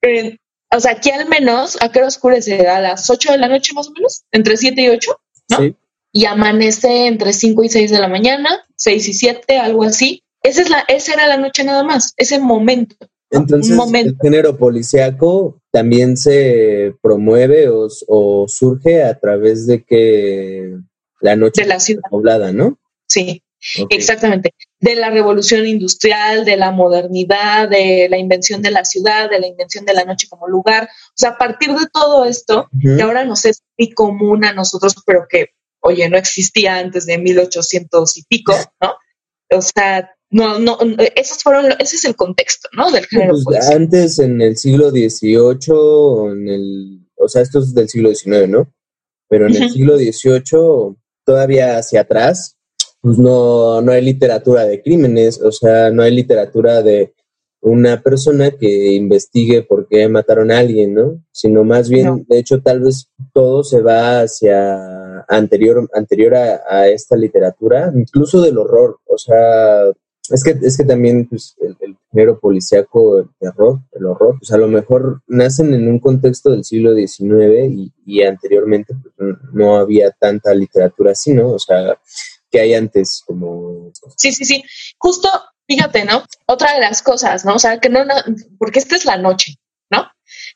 [SPEAKER 2] eh, o sea, aquí al menos, ¿a qué hora oscurece? A las 8 de la noche más o menos, entre 7 y 8, ¿no? Y amanece entre 5 y 6 de la mañana, 6 y 7, algo así. Esa, es la, esa era la noche nada más, ese momento.
[SPEAKER 1] Entonces, el género policiaco también se promueve o, surge a través de que la noche
[SPEAKER 2] de la ciudad
[SPEAKER 1] poblada, ¿no?
[SPEAKER 2] Sí, Exactamente. De la revolución industrial, de la modernidad, de la invención de la ciudad, de la invención de la noche como lugar. O sea, a partir de todo esto, que ahora nos es muy común a nosotros, pero que, oye, no existía antes de 1800 y pico, ¿no? O sea, no, no, esos fueron, ese es el contexto, ¿no? Del género.
[SPEAKER 1] Pues, antes, en el siglo XVIII, en el, o sea, esto es del siglo XIX, ¿no? Pero en el siglo XVIII, todavía hacia atrás, pues no, no hay literatura de crímenes, o sea, no hay literatura de una persona que investigue por qué mataron a alguien, ¿no? Sino más bien, de hecho, tal vez todo se va hacia anterior, anterior a, esta literatura, incluso del horror. O sea, es que, es que también pues, el, el género policíaco, el terror, el horror, pues a lo mejor nacen en un contexto del siglo XIX y, anteriormente pues, no había tanta literatura así, ¿no? O sea, que hay antes como...
[SPEAKER 2] Sí, sí, sí. Justo fíjate, ¿no? Otra de las cosas, ¿no? O sea, que no, no, porque esta es la noche, ¿no?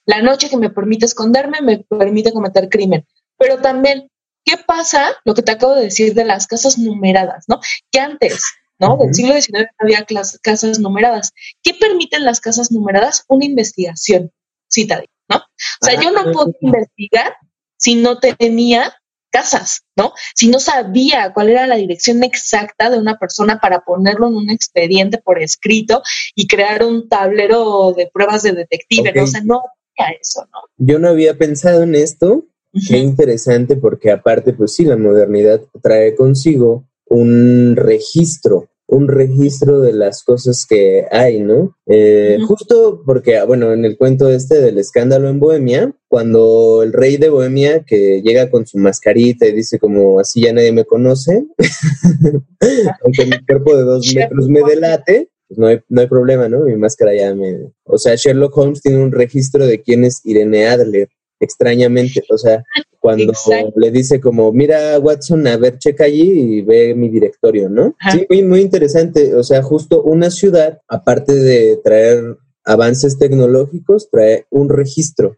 [SPEAKER 2] La noche que me permite esconderme, me permite cometer crimen. Pero también, ¿qué pasa? Lo que te acabo de decir de las casas numeradas, ¿no? Que antes, ¿no? Del siglo XIX había casas numeradas. ¿Qué permiten las casas numeradas? Una investigación, cita, ¿no? O sea, ah, yo no puedo investigar si no tenía casas, ¿no? Si no sabía cuál era la dirección exacta de una persona para ponerlo en un expediente por escrito y crear un tablero de pruebas de detective, ¿no? O sea, no había eso, ¿no?
[SPEAKER 1] Yo no había pensado en esto. Qué interesante porque aparte, pues sí, la modernidad trae consigo un registro un registro de las cosas que hay, ¿no? Eh, justo porque, ah, bueno, en el cuento este del escándalo en Bohemia, cuando el rey de Bohemia que llega con su mascarita y dice como así ya nadie me conoce, aunque mi cuerpo de dos metros me delate, pues no hay, no hay problema, ¿no? Mi máscara ya me... O sea, Sherlock Holmes tiene un registro de quién es Irene Adler extrañamente, o sea, cuando le dice como, mira Watson, a ver, checa allí y ve mi directorio, ¿no? Sí, muy, muy interesante, o sea, justo una ciudad, aparte de traer avances tecnológicos, trae un registro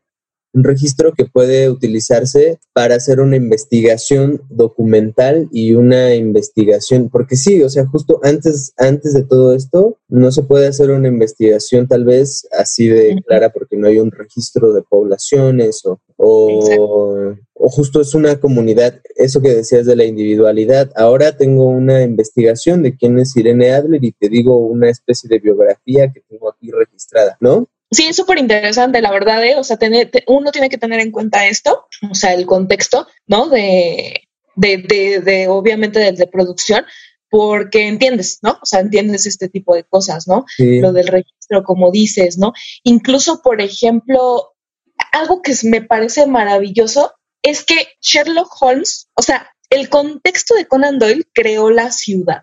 [SPEAKER 1] un registro que puede utilizarse para hacer una investigación documental y una investigación, porque sí, o sea, justo antes, antes de todo esto, no se puede hacer una investigación tal vez así de clara porque no hay un registro de poblaciones o, o, justo es una comunidad, eso que decías de la individualidad. Ahora tengo una investigación de quién es Irene Adler y te digo una especie de biografía que tengo aquí registrada, ¿no?
[SPEAKER 2] Sí, es súper interesante, la verdad, ¿eh? o sea, tener, uno tiene que tener en cuenta esto, o sea, el contexto, ¿no? De, de, de, de obviamente, de, producción, porque entiendes, ¿no? O sea, entiendes este tipo de cosas, ¿no? Lo del registro, como dices, ¿no? Incluso, por ejemplo, algo que me parece maravilloso es que Sherlock Holmes, o sea, el contexto de Conan Doyle creó la ciudad,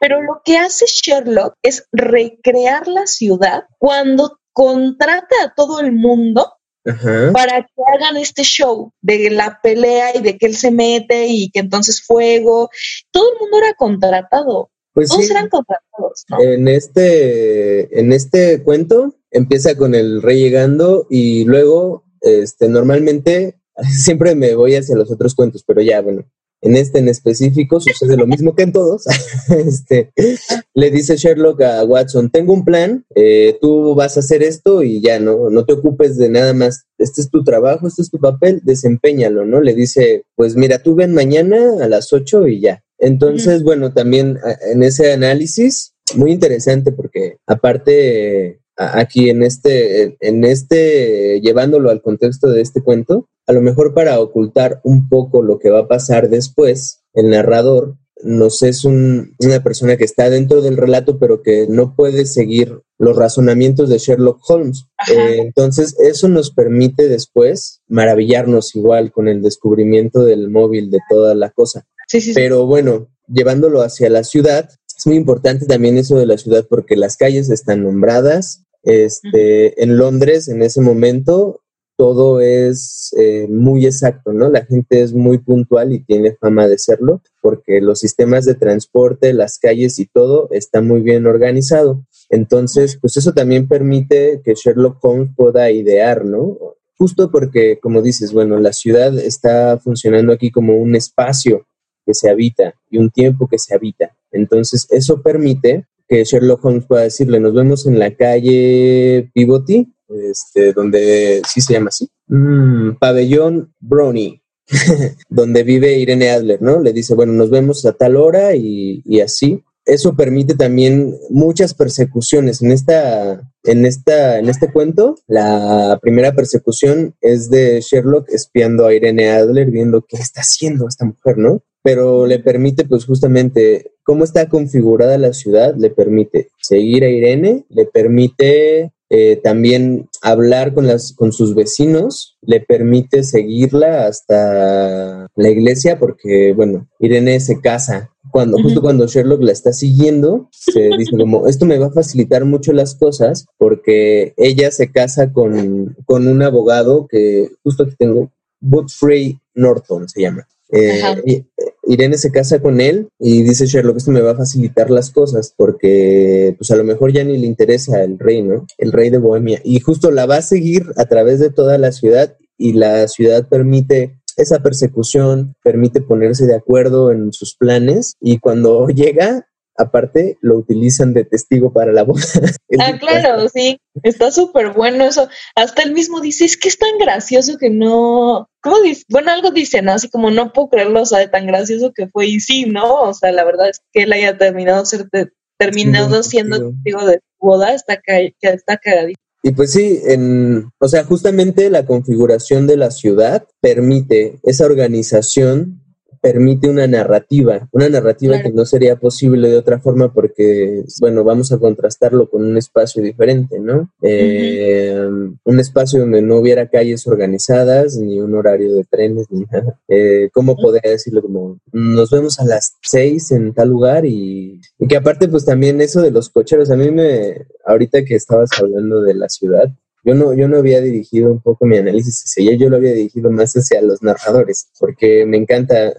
[SPEAKER 2] pero lo que hace Sherlock es recrear la ciudad cuando contrata a todo el mundo para que hagan este show de la pelea y de que él se mete y que entonces fuego. Todo el mundo era contratado. Pues Todos eran contratados.
[SPEAKER 1] En este, en este cuento empieza con el rey llegando y luego, este, normalmente siempre me voy hacia los otros cuentos, pero ya, bueno, en este en específico sucede lo mismo que en todos. este, le dice Sherlock a Watson, tengo un plan, eh, tú vas a hacer esto y ya, ¿no? No te ocupes de nada más. Este es tu trabajo, este es tu papel, desempeñalo, ¿no? Le dice, pues mira, tú ven mañana a las 8 y ya. Entonces, bueno, también en ese análisis, muy interesante porque aparte aquí en este, en este, llevándolo al contexto de este cuento, a lo mejor para ocultar un poco lo que va a pasar después, el narrador nos es una persona que está dentro del relato, pero que no puede seguir los razonamientos de Sherlock Holmes. Eh, entonces, eso nos permite después maravillarnos igual con el descubrimiento del móvil, de toda la cosa. Pero bueno, llevándolo hacia la ciudad, es muy importante también eso de la ciudad porque las calles están nombradas. Este, En Londres, en ese momento, todo es eh, muy exacto, ¿no? La gente es muy puntual y tiene fama de serlo porque los sistemas de transporte, las calles y todo está muy bien organizado. Entonces, pues eso también permite que Sherlock Holmes pueda idear, ¿no? Justo porque, como dices, bueno, la ciudad está funcionando aquí como un espacio que se habita y un tiempo que se habita. Entonces, eso permite que Sherlock Holmes pueda decirle, nos vemos en la calle Pivoti, este, donde sí se llama así, mm, Pabellón Brownie, donde vive Irene Adler, ¿no? Le dice, bueno, nos vemos a tal hora y, así. Eso permite también muchas persecuciones. En esta, en esta, en este cuento, la primera persecución es de Sherlock espiando a Irene Adler, viendo qué está haciendo esta mujer, ¿no? Pero le permite, pues, justamente cómo está configurada la ciudad le permite seguir a Irene, le permite eh, también hablar con, las, con sus vecinos, le permite seguirla hasta la iglesia porque, bueno, Irene se casa. Cuando, Justo cuando Sherlock la está siguiendo, se dice como, esto me va a facilitar mucho las cosas porque ella se casa con, con un abogado que, justo aquí tengo, Godfrey Norton se llama. Eh, Irene se casa con él y dice Sherlock, esto me va a facilitar las cosas porque pues a lo mejor ya ni le interesa el rey, ¿no? El rey de Bohemia. Y justo la va a seguir a través de toda la ciudad y la ciudad permite esa persecución, permite ponerse de acuerdo en sus planes y cuando llega aparte lo utilizan de testigo para la boda.
[SPEAKER 2] ah, claro, sí, está súper bueno eso. Hasta él mismo dice, es que es tan gracioso que no, ¿cómo dice? Bueno, algo dice, ¿no? Así como no puedo creerlo, o sea, tan gracioso que fue y sí, ¿no? O sea, la verdad es que él haya terminado, ser terminado siendo testigo de su boda, está, está cagadito.
[SPEAKER 1] Y pues sí, en, o sea, justamente la configuración de la ciudad permite esa organización permite una narrativa, una narrativa que no sería posible de otra forma porque, bueno, vamos a contrastarlo con un espacio diferente, ¿no? Eh, un espacio donde no hubiera calles organizadas, ni un horario de trenes, ni nada. Eh, ¿Cómo podría decirlo? Como nos vemos a las seis en tal lugar y, y que aparte, pues también eso de los cocheros, a mí me, ahorita que estabas hablando de la ciudad, yo no, yo no había dirigido un poco mi análisis hacia ella, yo lo había dirigido más hacia los narradores, porque me encanta,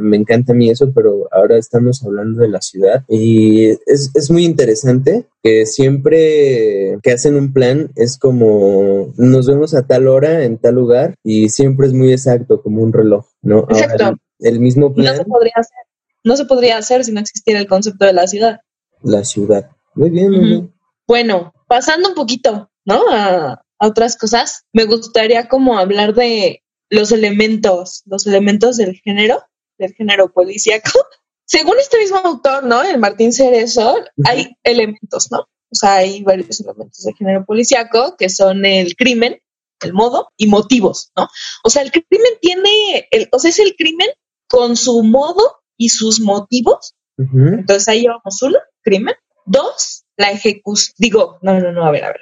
[SPEAKER 1] me encanta a mí eso, pero ahora estamos hablando de la ciudad y es, es muy interesante que siempre que hacen un plan es como nos vemos a tal hora en tal lugar y siempre es muy exacto, como un reloj, ¿no?
[SPEAKER 2] Exacto.
[SPEAKER 1] el, mismo plan.
[SPEAKER 2] No se podría hacer, no se podría hacer si no existiera el concepto de la ciudad.
[SPEAKER 1] La ciudad. Muy bien, muy bien.
[SPEAKER 2] Bueno, pasando un poquito ¿no? A, otras cosas, me gustaría como hablar de los elementos, los elementos del género, del género policíaco. Según este mismo autor, ¿no? El Martín Cerezo, hay elementos, ¿no? O sea, hay varios elementos del género policíaco que son el crimen, el modo y motivos, ¿no? O sea, el crimen tiene, el, o sea, es el crimen con su modo y sus motivos. Entonces ahí llevamos uno, crimen. Dos, la ejecución. Digo, no, no, no, a ver, a ver.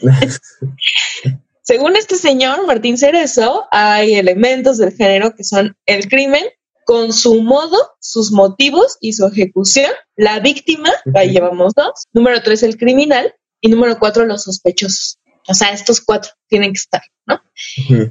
[SPEAKER 2] Según este señor Martín Cerezo, hay elementos del género que son el crimen con su modo, sus motivos y su ejecución, la víctima, ahí llevamos dos, número tres el criminal y número cuatro los sospechosos. O sea, estos cuatro tienen que estar, ¿no?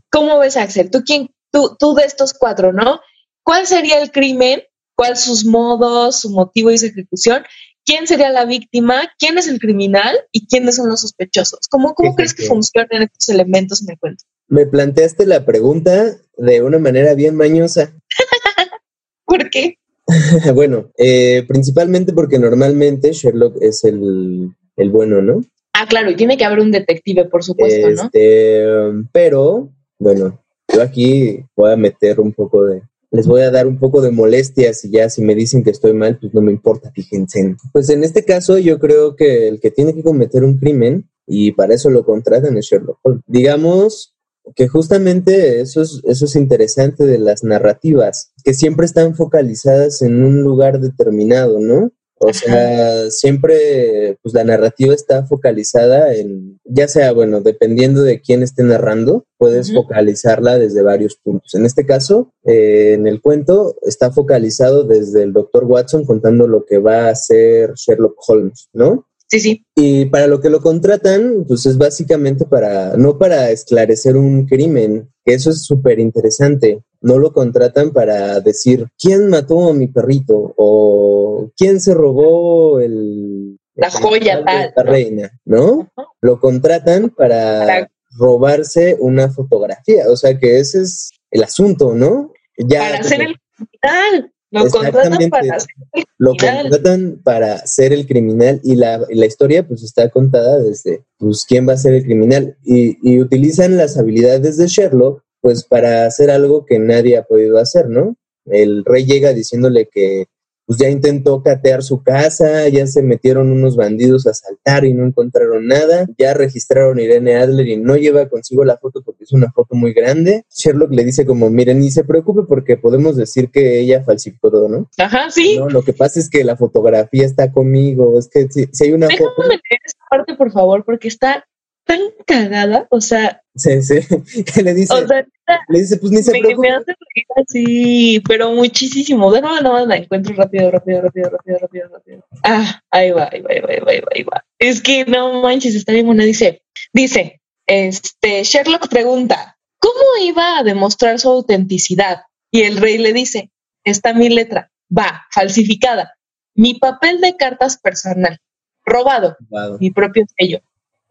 [SPEAKER 2] ¿Cómo ves, Axel? ¿Tú, quién, tú, tú de estos cuatro, ¿no? ¿Cuál sería el crimen? ¿Cuál sus modos, su motivo y su ejecución? Quién sería la víctima, quién es el criminal y quiénes son los sospechosos. ¿Cómo, cómo crees que funcionan estos elementos en el cuento?
[SPEAKER 1] Me planteaste la pregunta de una manera bien mañosa.
[SPEAKER 2] ¿Por qué?
[SPEAKER 1] bueno, eh, principalmente porque normalmente Sherlock es el, el, bueno, ¿no?
[SPEAKER 2] Ah, claro, y tiene que haber un detective, por supuesto, ¿no?
[SPEAKER 1] Este, pero, bueno, yo aquí voy a meter un poco de, les voy a dar un poco de molestias y ya si me dicen que estoy mal, pues no me importa, fíjense. Pues en este caso yo creo que el que tiene que cometer un crimen y para eso lo contratan es Sherlock Holmes. Digamos que justamente eso es, eso es interesante de las narrativas, que siempre están focalizadas en un lugar determinado, ¿no? O sea, siempre pues la narrativa está focalizada en, ya sea, bueno, dependiendo de quién esté narrando, puedes focalizarla desde varios puntos. En este caso, eh, en el cuento está focalizado desde el doctor Watson contando lo que va a hacer Sherlock Holmes, ¿no?
[SPEAKER 2] Sí, sí.
[SPEAKER 1] Y para lo que lo contratan, pues es básicamente para, no para esclarecer un crimen, que eso es súper interesante. No lo contratan para decir, ¿quién mató a mi perrito? O ¿quién se robó el...
[SPEAKER 2] La joya
[SPEAKER 1] tal. La reina, ¿no? Lo contratan para, robarse una fotografía. O sea que ese es el asunto, ¿no?
[SPEAKER 2] Ya, para hacer el criminal. Lo contratan para ser el
[SPEAKER 1] Lo contratan para ser el criminal y la, la, historia pues está contada desde pues quién va a ser el criminal y, y, utilizan las habilidades de Sherlock pues para hacer algo que nadie ha podido hacer, ¿no? El rey llega diciéndole que pues ya intentó catear su casa, ya se metieron unos bandidos a asaltar y no encontraron nada, ya registraron a Irene Adler y no lleva consigo la foto porque es una foto muy grande. Sherlock le dice como, miren, ni se preocupe porque podemos decir que ella falsificó todo, ¿no?
[SPEAKER 2] Ajá, sí.
[SPEAKER 1] No, lo que pasa es que la fotografía está conmigo, es que si, hay una
[SPEAKER 2] Déjame
[SPEAKER 1] foto...
[SPEAKER 2] meter esa parte, por favor, porque está tan cagada, o sea...
[SPEAKER 1] Sí, sí, le dice...
[SPEAKER 2] O sea,
[SPEAKER 1] le dice, pues ni se
[SPEAKER 2] me, hace reír así, pero muchísimo. Déjame nomás la encuentro rápido, rápido, rápido, rápido, rápido, rápido. Ah, ahí va, ahí va, ahí va, ahí va, ahí va, ahí va. Es que no manches, está bien buena. Dice, dice, este, Sherlock pregunta, ¿cómo iba a demostrar su autenticidad? Y el rey le dice, está mi letra, va, falsificada. Mi papel de cartas personal, robado, mi propio sello,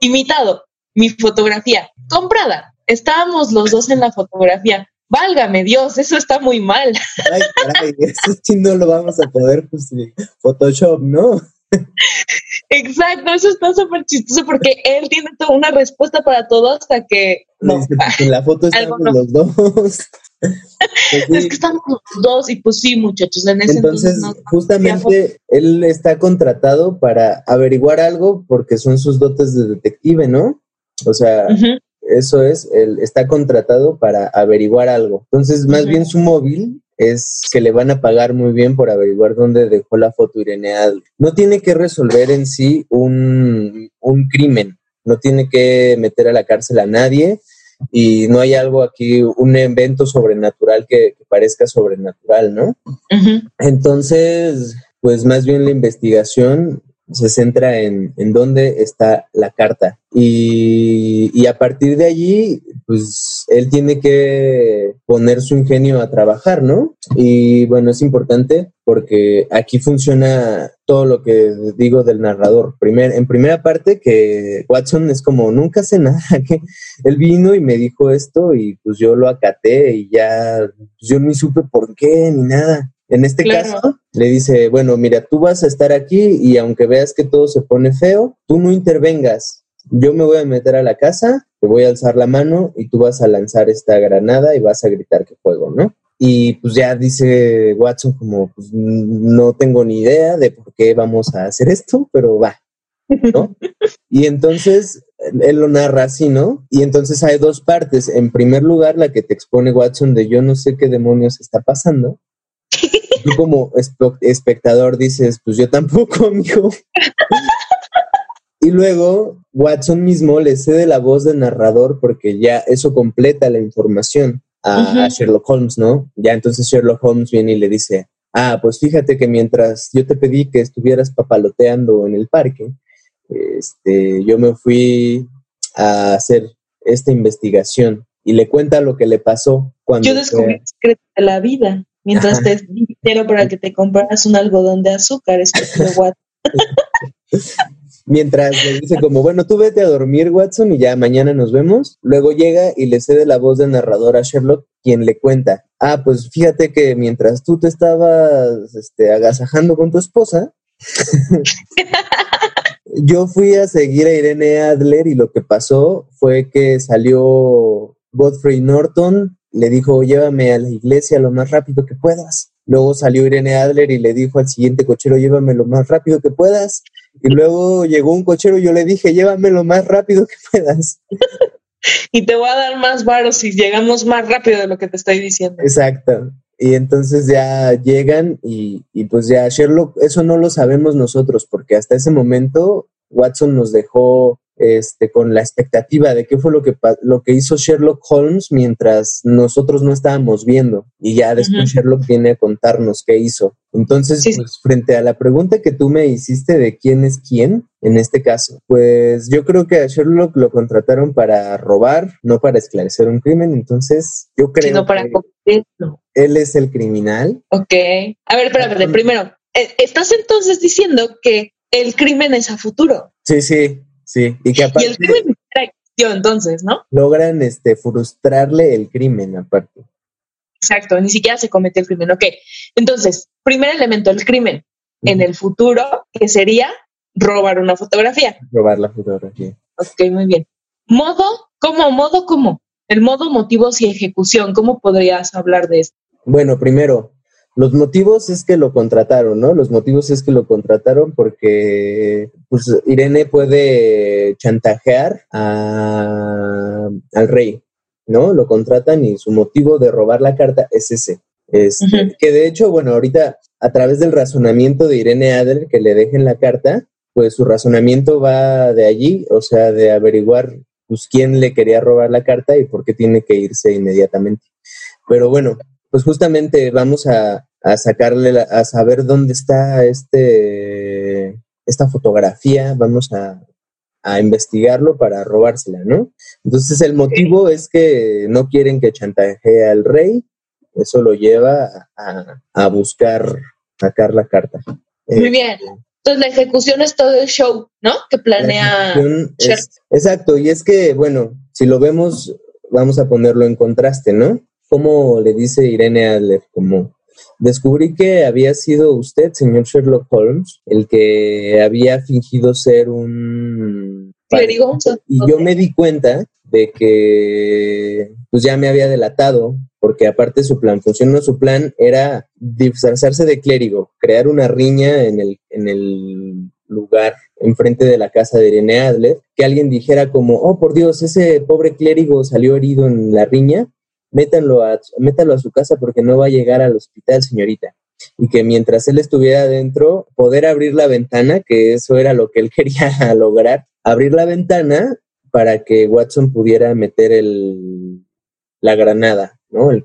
[SPEAKER 2] imitado, mi fotografía, comprada. Estábamos los dos en la fotografía. Válgame Dios, eso está muy mal.
[SPEAKER 1] Ay, caray, eso sí no lo vamos a poder justificar. Photoshop, ¿no?
[SPEAKER 2] Exacto, eso está súper chistoso porque él tiene toda una respuesta para todo hasta que no.
[SPEAKER 1] pues, en la foto estamos los dos. Pues sí.
[SPEAKER 2] Es que estamos los dos y pues sí, muchachos, en ese
[SPEAKER 1] Entonces,
[SPEAKER 2] entonces, no-
[SPEAKER 1] justamente él está contratado para averiguar algo porque son sus dotes de detective, ¿no? O sea, eso es, él está contratado para averiguar algo. Entonces, más bien su móvil es que le van a pagar muy bien por averiguar dónde dejó la foto Irene Adler. No tiene que resolver en sí un, un crimen, no tiene que meter a la cárcel a nadie y no hay algo aquí, un evento sobrenatural que, que parezca sobrenatural, ¿no? Entonces, pues más bien la investigación se centra en, en dónde está la carta. Y, y a partir de allí, pues él tiene que poner su ingenio a trabajar, ¿no? Y bueno, es importante porque aquí funciona todo lo que digo del narrador. Primer, en primera parte, que Watson es como, nunca hace nada, que él vino y me dijo esto y pues yo lo acaté y ya, pues, yo ni supe por qué ni nada. En este
[SPEAKER 2] Claro.
[SPEAKER 1] caso, le dice, bueno, mira, tú vas a estar aquí y aunque veas que todo se pone feo, tú no intervengas. Yo me voy a meter a la casa, te voy a alzar la mano y tú vas a lanzar esta granada y vas a gritar que fuego, ¿no? Y pues ya dice Watson como, pues no tengo ni idea de por qué vamos a hacer esto, pero va, ¿no? Y entonces él lo narra así, ¿no? Y entonces hay dos partes. En primer lugar, la que te expone Watson de yo no sé qué demonios está pasando. Tú como espe- espectador dices, pues yo tampoco, amigo. Y luego Watson mismo le cede la voz de narrador porque ya eso completa la información a, Sherlock Holmes, ¿no? Ya entonces Sherlock Holmes viene y le dice, ah, pues fíjate que mientras yo te pedí que estuvieras papaloteando en el parque, este, yo me fui a hacer esta investigación y le cuenta lo que le pasó cuando
[SPEAKER 2] Yo
[SPEAKER 1] fue-
[SPEAKER 2] descubrí el secreto de la vida mientras te di dinero para que te compraras un algodón de azúcar. estúpido Wat.
[SPEAKER 1] Mientras le dice como, bueno, tú vete a dormir, Watson, y ya mañana nos vemos. Luego llega y le cede la voz de narrador a Sherlock, quien le cuenta, ah, pues fíjate que mientras tú te estabas este, agasajando con tu esposa, yo fui a seguir a Irene Adler y lo que pasó fue que salió Godfrey Norton, le dijo, llévame a la iglesia lo más rápido que puedas. Luego salió Irene Adler y le dijo al siguiente cochero, llévame lo más rápido que puedas. Y luego llegó un cochero y yo le dije, llévame lo más rápido que puedas.
[SPEAKER 2] Y te voy a dar más varos si llegamos más rápido de lo que te estoy diciendo.
[SPEAKER 1] Exacto. Y entonces ya llegan y, y pues ya Sherlock, eso no lo sabemos nosotros porque hasta ese momento Watson nos dejó este, con la expectativa de qué fue lo que, lo que hizo Sherlock Holmes mientras nosotros no estábamos viendo. Y ya después. Sherlock viene a contarnos qué hizo. Entonces,
[SPEAKER 2] Sí,
[SPEAKER 1] pues frente a la pregunta que tú me hiciste de quién es quién, en este caso, pues yo creo que a Sherlock lo contrataron para robar, no para esclarecer un crimen. Entonces, yo creo
[SPEAKER 2] Sino para
[SPEAKER 1] que
[SPEAKER 2] cometerlo.
[SPEAKER 1] él es el criminal.
[SPEAKER 2] Ok. A ver, espérate, primero, eh, estás entonces diciendo que el crimen es a futuro.
[SPEAKER 1] Sí, sí, sí. Y que
[SPEAKER 2] Y
[SPEAKER 1] aparte
[SPEAKER 2] el crimen siquiera existió entonces, ¿no?
[SPEAKER 1] logran este, frustrarle el crimen, aparte.
[SPEAKER 2] Exacto, ni siquiera se cometió el crimen. Ok. Entonces, primer elemento, el crimen en el futuro, que sería robar una fotografía.
[SPEAKER 1] Robar la fotografía.
[SPEAKER 2] Ok, muy bien. Modo, ¿cómo? Modo, ¿cómo? El modo, motivos y ejecución. ¿Cómo podrías hablar de esto?
[SPEAKER 1] Bueno, primero, los motivos es que lo contrataron, ¿no? Los motivos es que lo contrataron porque pues, Irene puede chantajear a, al rey, ¿no? Lo contratan y su motivo de robar la carta es ese. Este, Que de hecho, bueno, ahorita a través del razonamiento de Irene Adler que le dejen la carta, pues su razonamiento va de allí, o sea, de averiguar pues quién le quería robar la carta y por qué tiene que irse inmediatamente. Pero bueno, pues justamente vamos a, sacarle, a saber dónde está este, esta fotografía, vamos a, investigarlo para robársela, ¿no? Entonces el motivo es que no quieren que chantajee al rey, eso lo lleva a, buscar sacar la carta.
[SPEAKER 2] Muy eh, bien. Entonces la ejecución es todo el show, ¿no? Que planea.
[SPEAKER 1] exacto, y es que, bueno, si lo vemos, vamos a ponerlo en contraste, ¿no? Como le dice Irene Adler, como descubrí que había sido usted, señor Sherlock Holmes, el que había fingido ser un... Y yo me di cuenta de que pues ya me había delatado, porque aparte su plan funcionó, su plan era disfrazarse de clérigo, crear una riña en el, en el lugar enfrente de la casa de Irene Adler, que alguien dijera como, oh por Dios, ese pobre clérigo salió herido en la riña, métanlo a, métalo a su casa porque no va a llegar al hospital, señorita. Y que mientras él estuviera adentro, poder abrir la ventana, que eso era lo que él quería lograr, abrir la ventana para que Watson pudiera meter el, la granada, ¿no? Eh,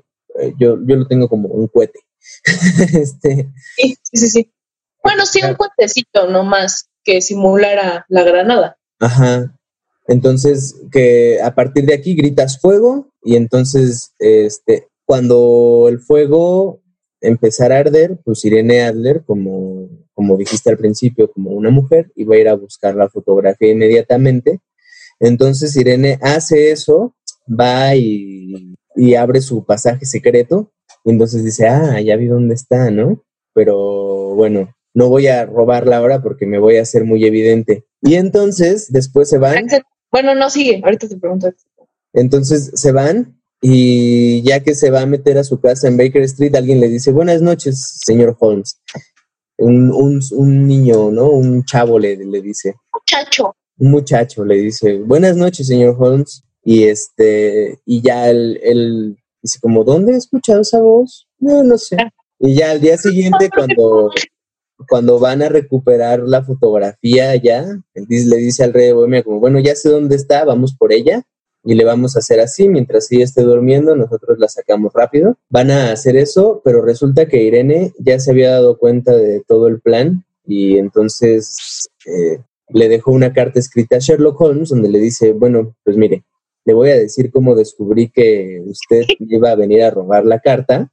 [SPEAKER 1] yo, yo lo tengo como un cohete.
[SPEAKER 2] este, sí, sí, sí. Bueno, sí, un cohetecito nomás que simulara la granada.
[SPEAKER 1] Ajá. Entonces, que a partir de aquí gritas fuego y entonces, este, cuando el fuego empezara a arder, pues Irene Adler, como, como dijiste al principio, como una mujer, iba a ir a buscar la fotografía inmediatamente. Entonces Irene hace eso, va y, y abre su pasaje secreto y entonces dice, ah, ya vi dónde está, ¿no? Pero bueno, no voy a robarla ahora porque me voy a hacer muy evidente. Y entonces después se van.
[SPEAKER 2] Bueno, no sigue, ahorita te pregunto.
[SPEAKER 1] Entonces se van y ya que se va a meter a su casa en Baker Street, alguien le dice, buenas noches, señor Holmes. Un, un, niño, ¿no? Un chavo le, le dice.
[SPEAKER 2] Muchacho.
[SPEAKER 1] Un muchacho le dice, buenas noches, señor Holmes. Y este, y ya él, él dice como, ¿dónde he escuchado esa voz? No, no sé. Y ya al día siguiente, cuando, cuando van a recuperar la fotografía ya, le dice al rey de Bohemia como, bueno, ya sé dónde está, vamos por ella y le vamos a hacer así, mientras ella esté durmiendo, nosotros la sacamos rápido. Van a hacer eso, pero resulta que Irene ya se había dado cuenta de todo el plan y entonces eh, le dejó una carta escrita a Sherlock Holmes donde le dice, bueno, pues mire, le voy a decir cómo descubrí que usted iba a venir a robar la carta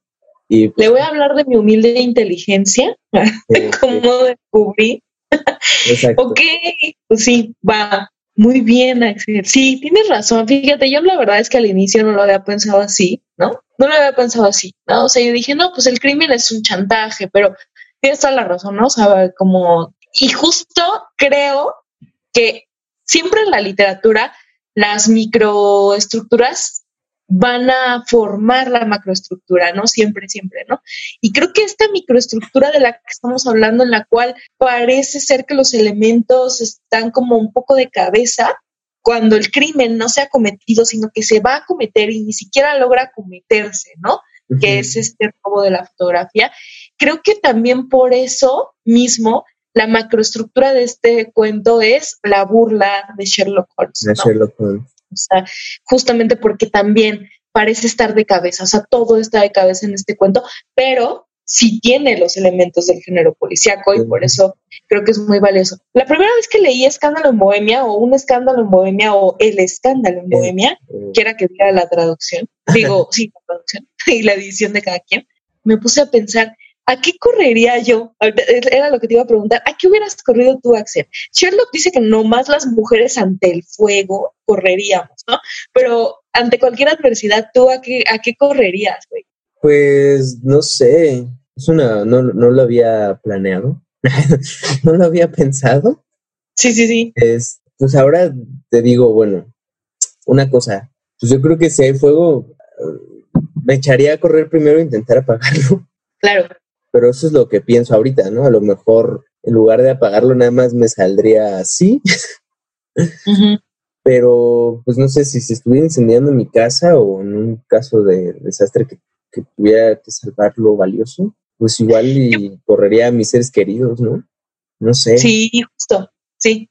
[SPEAKER 2] pues Le voy a hablar de mi humilde inteligencia, de cómo descubrí. Exacto. ok, pues sí, va. Muy bien, Axel. Sí, tienes razón. Fíjate, yo la verdad es que al inicio no lo había pensado así, ¿no? No lo había pensado así, ¿no? O sea, yo dije, no, pues el crimen es un chantaje, pero tienes toda la razón, ¿no? O sea, como... Y justo creo que siempre en la literatura las microestructuras van a formar la macroestructura, ¿no? Siempre, siempre, ¿no? Y creo que esta microestructura de la que estamos hablando, en la cual parece ser que los elementos están como un poco de cabeza, cuando el crimen no se ha cometido, sino que se va a cometer y ni siquiera logra cometerse, ¿no? Que es este robo de la fotografía. Creo que también por eso mismo la macroestructura de este cuento es la burla de Sherlock Holmes. De Sherlock Holmes. O sea, justamente porque también parece estar de cabeza, o sea, todo está de cabeza en este cuento, pero sí tiene los elementos del género policíaco y por eso creo que es muy valioso. La primera vez que leí Escándalo en Bohemia o Un Escándalo en Bohemia o El Escándalo en Bohemia, quiera que diga la traducción, digo, sí, la traducción y la edición de cada quien, me puse a pensar, ¿A qué correría yo? Era lo que te iba a preguntar. ¿A qué hubieras corrido tú, Axel? Sherlock dice que nomás las mujeres ante el fuego correríamos, ¿no? Pero ante cualquier adversidad, ¿tú a qué, a qué correrías, güey?
[SPEAKER 1] Pues no sé. Es una, no, no lo había planeado. no lo había pensado.
[SPEAKER 2] Sí, sí, sí.
[SPEAKER 1] Es, pues ahora te digo, bueno, una cosa. Pues yo creo que si hay fuego, me echaría a correr primero e intentar apagarlo.
[SPEAKER 2] Claro
[SPEAKER 1] pero eso es lo que pienso ahorita, ¿no? A lo mejor en lugar de apagarlo nada más me saldría así. Pero pues no sé si se estuviera incendiando mi casa o en un caso de desastre que, tuviera que salvar lo valioso, pues igual y correría a mis seres queridos, ¿no? No sé.
[SPEAKER 2] Sí, justo, sí.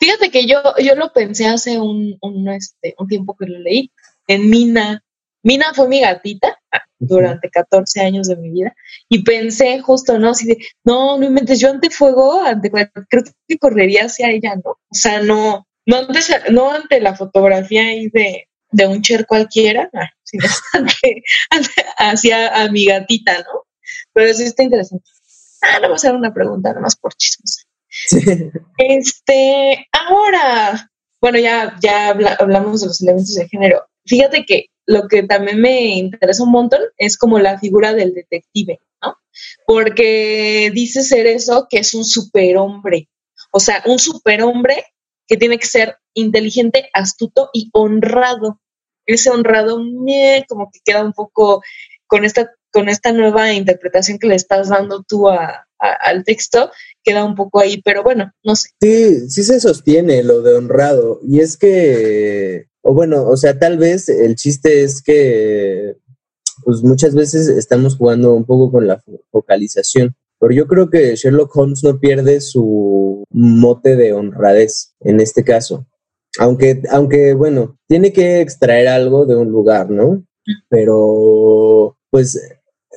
[SPEAKER 2] Fíjate que yo, yo lo pensé hace un, un, este, un tiempo que lo leí en Mina. Mina fue mi gatita durante 14 años de mi vida y pensé justo, ¿no? Así de, no, no inventes, yo ante fuego, ante, creo que correría hacia ella, ¿no? O sea, no, no, antes, no ante la fotografía ahí de, de un cher cualquiera, sino ante, hacia a mi gatita, ¿no? Pero sí está interesante. Ah, vamos a hacer una pregunta, nada más por chismos. Este, ahora, bueno, ya, ya hablamos de los elementos de género. Fíjate que lo que también me interesa un montón es como la figura del detective, ¿no? Porque dice ser eso que es un superhombre, o sea, un superhombre que tiene que ser inteligente, astuto y honrado. Ese honrado como que queda un poco con esta, con esta nueva interpretación que le estás dando tú al texto, queda un poco ahí, pero bueno, no sé.
[SPEAKER 1] Sí, sí se sostiene lo de honrado. Y es que o bueno, o sea, tal vez el chiste es que pues muchas veces estamos jugando un poco con la focalización, pero yo creo que Sherlock Holmes no pierde su mote de honradez en este caso. Aunque, aunque bueno, tiene que extraer algo de un lugar, ¿no? Pero, pues,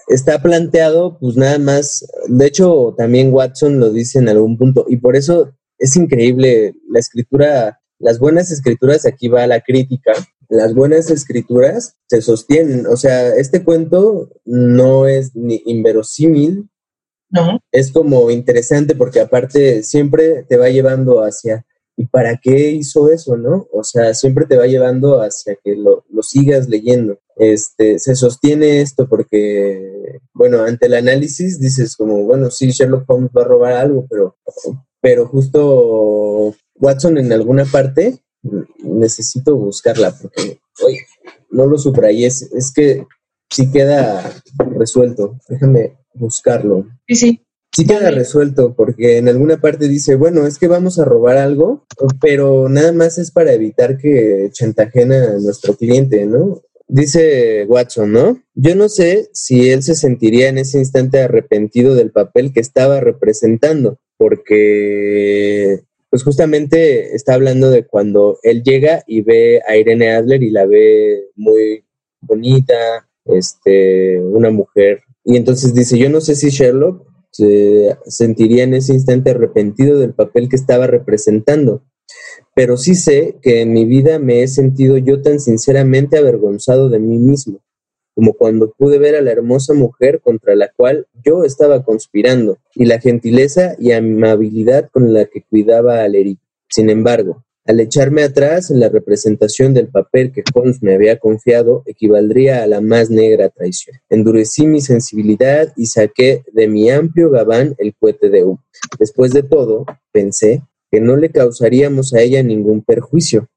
[SPEAKER 1] está planteado, pues nada más, de hecho, también Watson lo dice en algún punto, y por eso es increíble la escritura las buenas escrituras, aquí va la crítica, las buenas escrituras se sostienen, o sea, este cuento no es ni inverosímil,
[SPEAKER 2] no.
[SPEAKER 1] Es como interesante porque aparte siempre te va llevando hacia, ¿y para qué hizo eso, no? O sea, siempre te va llevando hacia que lo, lo sigas leyendo. Este, se sostiene esto porque, bueno, ante el análisis dices como, bueno, sí, Sherlock Holmes va a robar algo, pero, pero justo Watson en alguna parte, necesito buscarla porque, oye, no lo subrayé, es, es que sí queda resuelto, déjame buscarlo.
[SPEAKER 2] Sí, sí.
[SPEAKER 1] Sí queda resuelto porque en alguna parte dice, bueno, es que vamos a robar algo, pero nada más es para evitar que chantajen a nuestro cliente, ¿no? Dice Watson, ¿no? Yo no sé si él se sentiría en ese instante arrepentido del papel que estaba representando, porque pues justamente está hablando de cuando él llega y ve a Irene Adler y la ve muy bonita, este, una mujer. Y entonces dice, yo no sé si Sherlock se sentiría en ese instante arrepentido del papel que estaba representando, pero sí sé que en mi vida me he sentido yo tan sinceramente avergonzado de mí mismo como cuando pude ver a la hermosa mujer contra la cual yo estaba conspirando, y la gentileza y amabilidad con la que cuidaba al herido. Sin embargo, al echarme atrás en la representación del papel que Holmes me había confiado, equivaldría a la más negra traición. Endurecí mi sensibilidad y saqué de mi amplio gabán el cohete de humo. Después de todo, pensé que no le causaríamos a ella ningún perjuicio.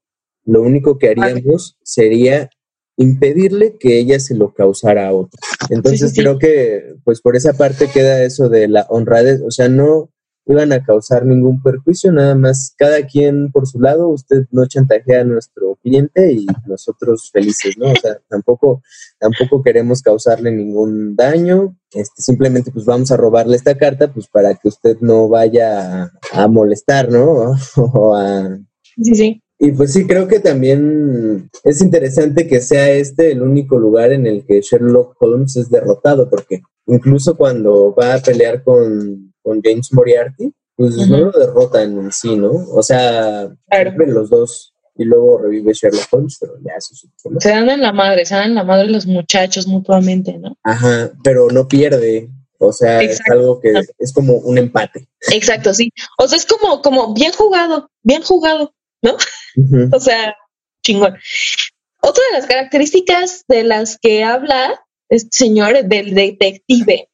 [SPEAKER 1] Lo único que haríamos sería impedirle que ella se lo causara a otro. Entonces creo que pues por esa parte queda eso de la honradez, o sea, no iban a causar ningún perjuicio, nada más cada quien por su lado, usted no chantajea a nuestro cliente y nosotros felices, ¿no? O sea, tampoco, tampoco queremos causarle ningún daño, este, simplemente pues vamos a robarle esta carta pues para que usted no vaya a, molestar, ¿no? o a...
[SPEAKER 2] Sí, sí.
[SPEAKER 1] Y pues sí, creo que también es interesante que sea este el único lugar en el que Sherlock Holmes es derrotado, porque incluso cuando va a pelear con, James Moriarty, pues no lo derrotan en sí, ¿no? O sea, los dos y luego revive Sherlock Holmes, pero ya eso
[SPEAKER 2] Se dan en la madre, se dan en la madre los muchachos mutuamente, ¿no?
[SPEAKER 1] Ajá, pero no pierde. O sea, es algo que es como un empate.
[SPEAKER 2] Exacto, sí. O sea, es como, como bien jugado, bien jugado. ¿no? O sea, chingón. Otra de las características de las que habla este señor del detective,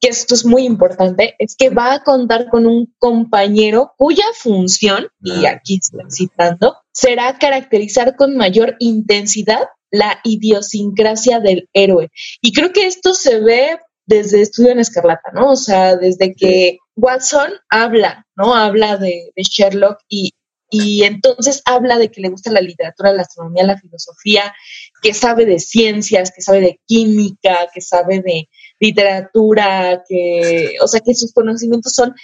[SPEAKER 2] que esto es muy importante, es que va a contar con un compañero cuya función, y aquí estoy citando, será caracterizar con mayor intensidad la idiosincrasia del héroe. Y creo que esto se ve desde Estudio en Escarlata, ¿no? O sea, desde que Watson habla, ¿no? Habla de, Sherlock y, y entonces habla de que le gusta la literatura, la astronomía, la filosofía, que sabe de ciencias, que sabe de química, que sabe de literatura, que, o sea, que sus conocimientos son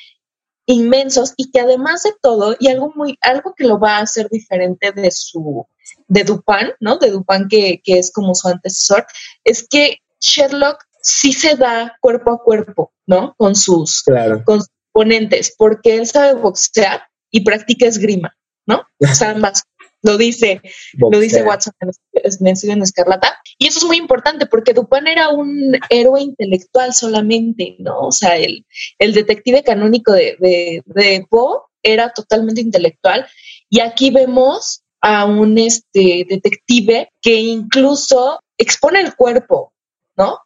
[SPEAKER 2] inmensos y que además de todo, y algo muy, algo que lo va a hacer diferente de su, de Dupin, ¿no? De Dupin que, que es como su antecesor, es que Sherlock sí se da cuerpo a cuerpo, ¿no? Con sus, con ponentes, porque él sabe boxear y practica esgrima, ¿no? O sea, más lo dice, lo dice Watson en, en Escarlata. Y eso es muy importante porque Dupin era un héroe intelectual solamente, ¿no? O sea, el, el detective canónico de, de, de Poe era totalmente intelectual. Y aquí vemos a un este, detective que incluso expone el cuerpo, ¿no?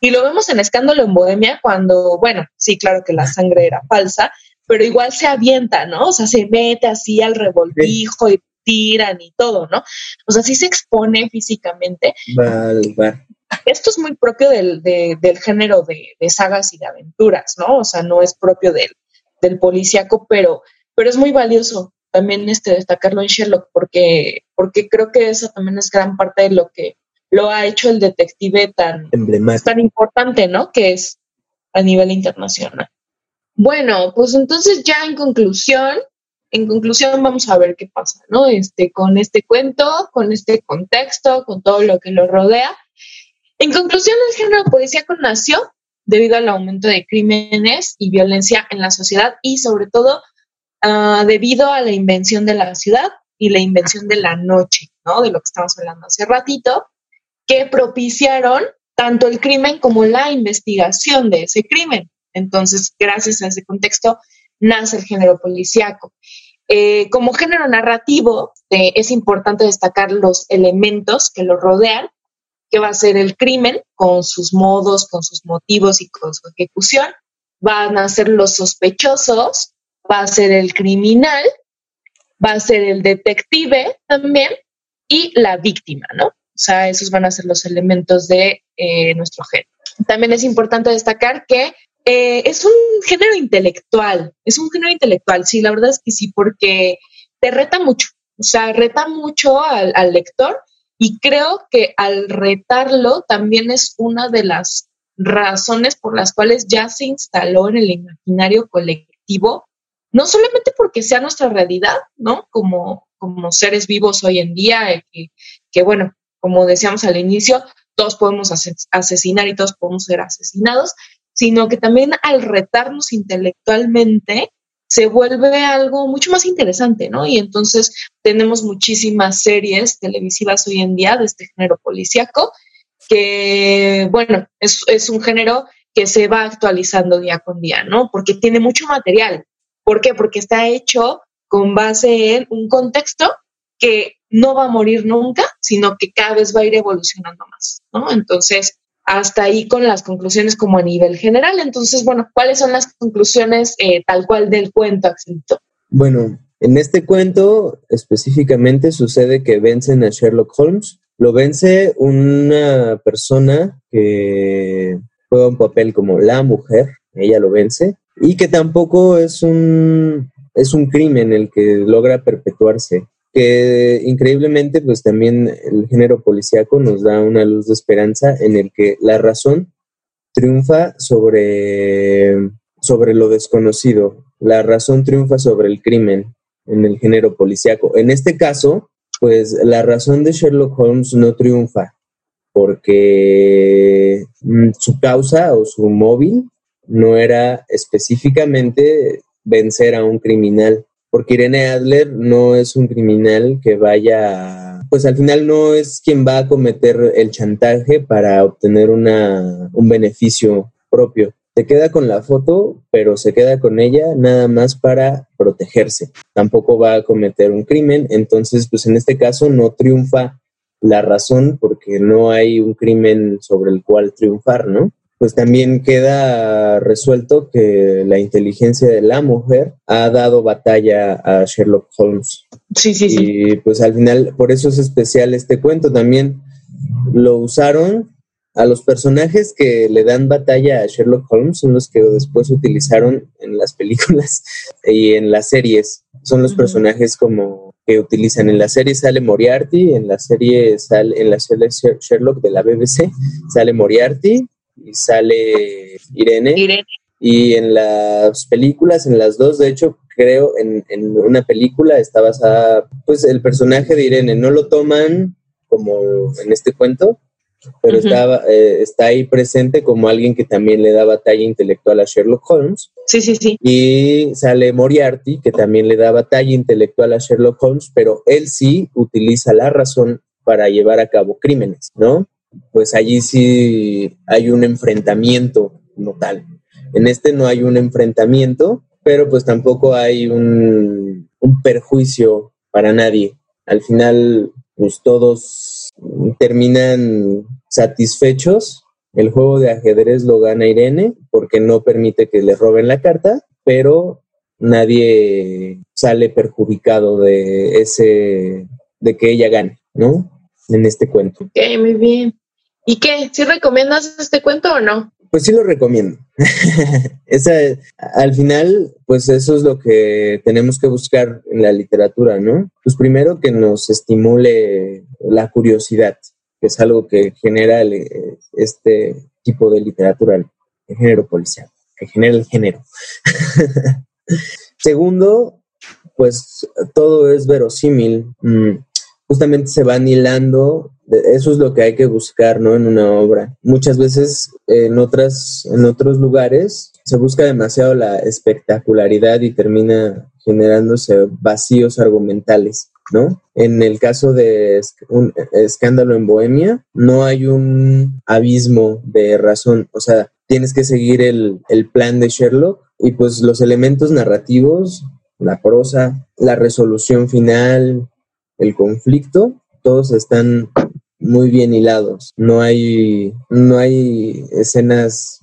[SPEAKER 2] Y lo vemos en Escándalo en Bohemia cuando, bueno, sí, claro que la sangre era falsa, pero igual se avienta, ¿no? O sea, se mete así al revoltijo y tiran y todo, ¿no? O sea, sí se expone físicamente.
[SPEAKER 1] Vale, vale.
[SPEAKER 2] Esto es muy propio del, del género de, sagas y de aventuras, ¿no? O sea, no es propio del, del policíaco, pero, pero es muy valioso también este, destacarlo en Sherlock porque, porque creo que eso también es gran parte de lo que lo ha hecho el detective tan, tan importante, ¿no? Que es a nivel internacional. Bueno, pues entonces ya en conclusión, en conclusión vamos a ver qué pasa, ¿no? Este, con este cuento, con este contexto, con todo lo que lo rodea. En conclusión, el género policíaco nació debido al aumento de crímenes y violencia en la sociedad y sobre todo ah, debido a la invención de la ciudad y la invención de la noche, ¿no? De lo que estamos hablando hace ratito, que propiciaron tanto el crimen como la investigación de ese crimen. Entonces, gracias a ese contexto, nace el género policíaco. Eh, como género narrativo, eh, es importante destacar los elementos que lo rodean, que va a ser el crimen con sus modos, con sus motivos y con su ejecución, van a ser los sospechosos, va a ser el criminal, va a ser el detective también y la víctima, ¿no? O sea, esos van a ser los elementos de eh, nuestro género. También es importante destacar que eh, es un género intelectual, es un género intelectual, sí, la verdad es que sí, porque te reta mucho, o sea, reta mucho al, lector y creo que al retarlo también es una de las razones por las cuales ya se instaló en el imaginario colectivo, no solamente porque sea nuestra realidad, ¿no? Como, como seres vivos hoy en día, eh, que, que bueno, como decíamos al inicio, todos podemos asesinar y todos podemos ser asesinados, sino que también al retarnos intelectualmente se vuelve algo mucho más interesante, ¿no? Y entonces tenemos muchísimas series televisivas hoy en día de este género policíaco, que, bueno, es, es un género que se va actualizando día con día, ¿no? Porque tiene mucho material. ¿Por qué? Porque está hecho con base en un contexto que no va a morir nunca, sino que cada vez va a ir evolucionando más, ¿no? Entonces, hasta ahí con las conclusiones como a nivel general. Entonces, bueno, ¿cuáles son las conclusiones eh, tal cual del cuento, Axelito?
[SPEAKER 1] Bueno, en este cuento específicamente sucede que vencen a Sherlock Holmes. Lo vence una persona que juega un papel como la mujer, ella lo vence, y que tampoco es un, es un crimen el que logra perpetuarse que increíblemente pues también el género policíaco nos da una luz de esperanza en el que la razón triunfa sobre, sobre lo desconocido, la razón triunfa sobre el crimen en el género policíaco. En este caso, pues la razón de Sherlock Holmes no triunfa porque mm, su causa o su móvil no era específicamente vencer a un criminal, porque Irene Adler no es un criminal que vaya, pues al final no es quien va a cometer el chantaje para obtener una, un beneficio propio. Se queda con la foto, pero se queda con ella nada más para protegerse. Tampoco va a cometer un crimen, entonces pues en este caso no triunfa la razón porque no hay un crimen sobre el cual triunfar, ¿no? Pues también queda resuelto que la inteligencia de la mujer ha dado batalla a Sherlock Holmes.
[SPEAKER 2] Sí, sí, sí.
[SPEAKER 1] Y pues al final, por eso es especial este cuento. También lo usaron a los personajes que le dan batalla a Sherlock Holmes son los que después utilizaron en las películas y en las series. Son los personajes como que utilizan en la serie sale Moriarty, en la serie sale en la serie Sherlock de la BBC sale Moriarty y sale Irene.
[SPEAKER 2] Irene.
[SPEAKER 1] Y en las películas, en las dos, de hecho, creo en, en una película está basada, pues el personaje de Irene no lo toman como en este cuento, pero estaba, eh, está ahí presente como alguien que también le da batalla intelectual a Sherlock Holmes.
[SPEAKER 2] Sí, sí, sí.
[SPEAKER 1] Y sale Moriarty, que también le da batalla intelectual a Sherlock Holmes, pero él sí utiliza la razón para llevar a cabo crímenes, ¿no? Pues allí sí hay un enfrentamiento no tal. En este no hay un enfrentamiento, pero pues tampoco hay un, un perjuicio para nadie. Al final, pues todos terminan satisfechos. El juego de ajedrez lo gana Irene porque no permite que le roben la carta, pero nadie sale perjudicado de ese, de que ella gane, ¿no? En este cuento.
[SPEAKER 2] Ok, muy bien. ¿Y qué? ¿Sí recomiendas este cuento o no?
[SPEAKER 1] Pues sí lo recomiendo. Esa, al final, pues eso es lo que tenemos que buscar en la literatura, ¿no? Pues primero que nos estimule la curiosidad, que es algo que genera este tipo de literatura, el género policial, que genera el género. Segundo, pues todo es verosímil. Mm, justamente se van hilando, eso es lo que hay que buscar, ¿no? En una obra. Muchas veces en otras, en otros lugares se busca demasiado la espectacularidad y termina generándose vacíos argumentales. ¿no? En el caso de un escándalo en Bohemia, no hay un abismo de razón, o sea, tienes que seguir el, el plan de Sherlock y pues los elementos narrativos, la prosa, la resolución final, el conflicto, todos están muy bien hilados. No hay, no hay escenas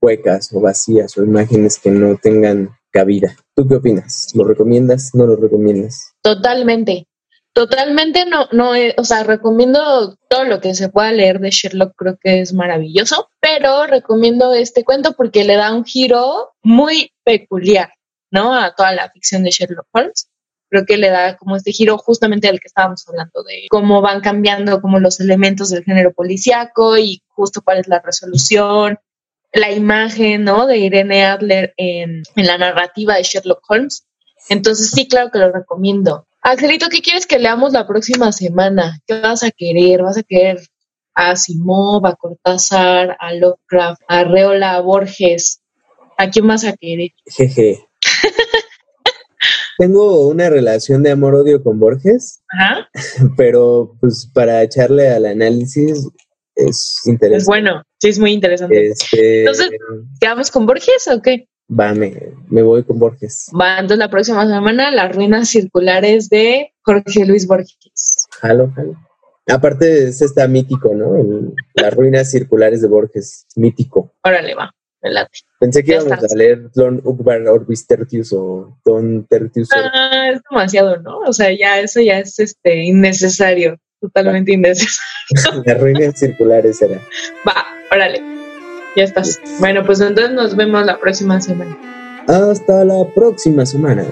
[SPEAKER 1] huecas o vacías o imágenes que no tengan cabida. ¿Tú qué opinas? ¿Lo recomiendas? ¿No lo recomiendas?
[SPEAKER 2] Totalmente. Totalmente no, no, eh, o sea, recomiendo todo lo que se pueda leer de Sherlock, creo que es maravilloso, pero recomiendo este cuento porque le da un giro muy peculiar, ¿no? A toda la ficción de Sherlock Holmes creo que le da como este giro justamente al que estábamos hablando de cómo van cambiando como los elementos del género policíaco y justo cuál es la resolución, la imagen, ¿no? De Irene Adler en, en la narrativa de Sherlock Holmes. Entonces sí, claro que lo recomiendo. Angelito, ¿qué quieres que leamos la próxima semana? ¿Qué vas a querer? ¿Vas a querer a Simov, a Cortázar, a Lovecraft, a Reola, a Borges? ¿A quién vas a querer?
[SPEAKER 1] Jeje. Tengo una relación de amor-odio con Borges, pero pues para echarle al análisis es interesante.
[SPEAKER 2] Es bueno, sí, es muy interesante. Este, entonces, ¿quedamos con Borges o qué?
[SPEAKER 1] Va, me, voy con Borges.
[SPEAKER 2] Va, entonces la próxima semana, las ruinas circulares de Jorge Luis Borges.
[SPEAKER 1] Jalo, jalo. Aparte, es está mítico, ¿no? las ruinas circulares de Borges, mítico.
[SPEAKER 2] Órale, va.
[SPEAKER 1] Pensé que íbamos a leer Don Ukbar Orbis Tertius o Don Tertius.
[SPEAKER 2] Ah, es demasiado, ¿no? O sea, ya eso ya es este innecesario, totalmente innecesario.
[SPEAKER 1] Las ruinas circulares era.
[SPEAKER 2] Va, órale. Ya estás. Bueno, pues entonces nos vemos la próxima semana.
[SPEAKER 1] Hasta la próxima semana.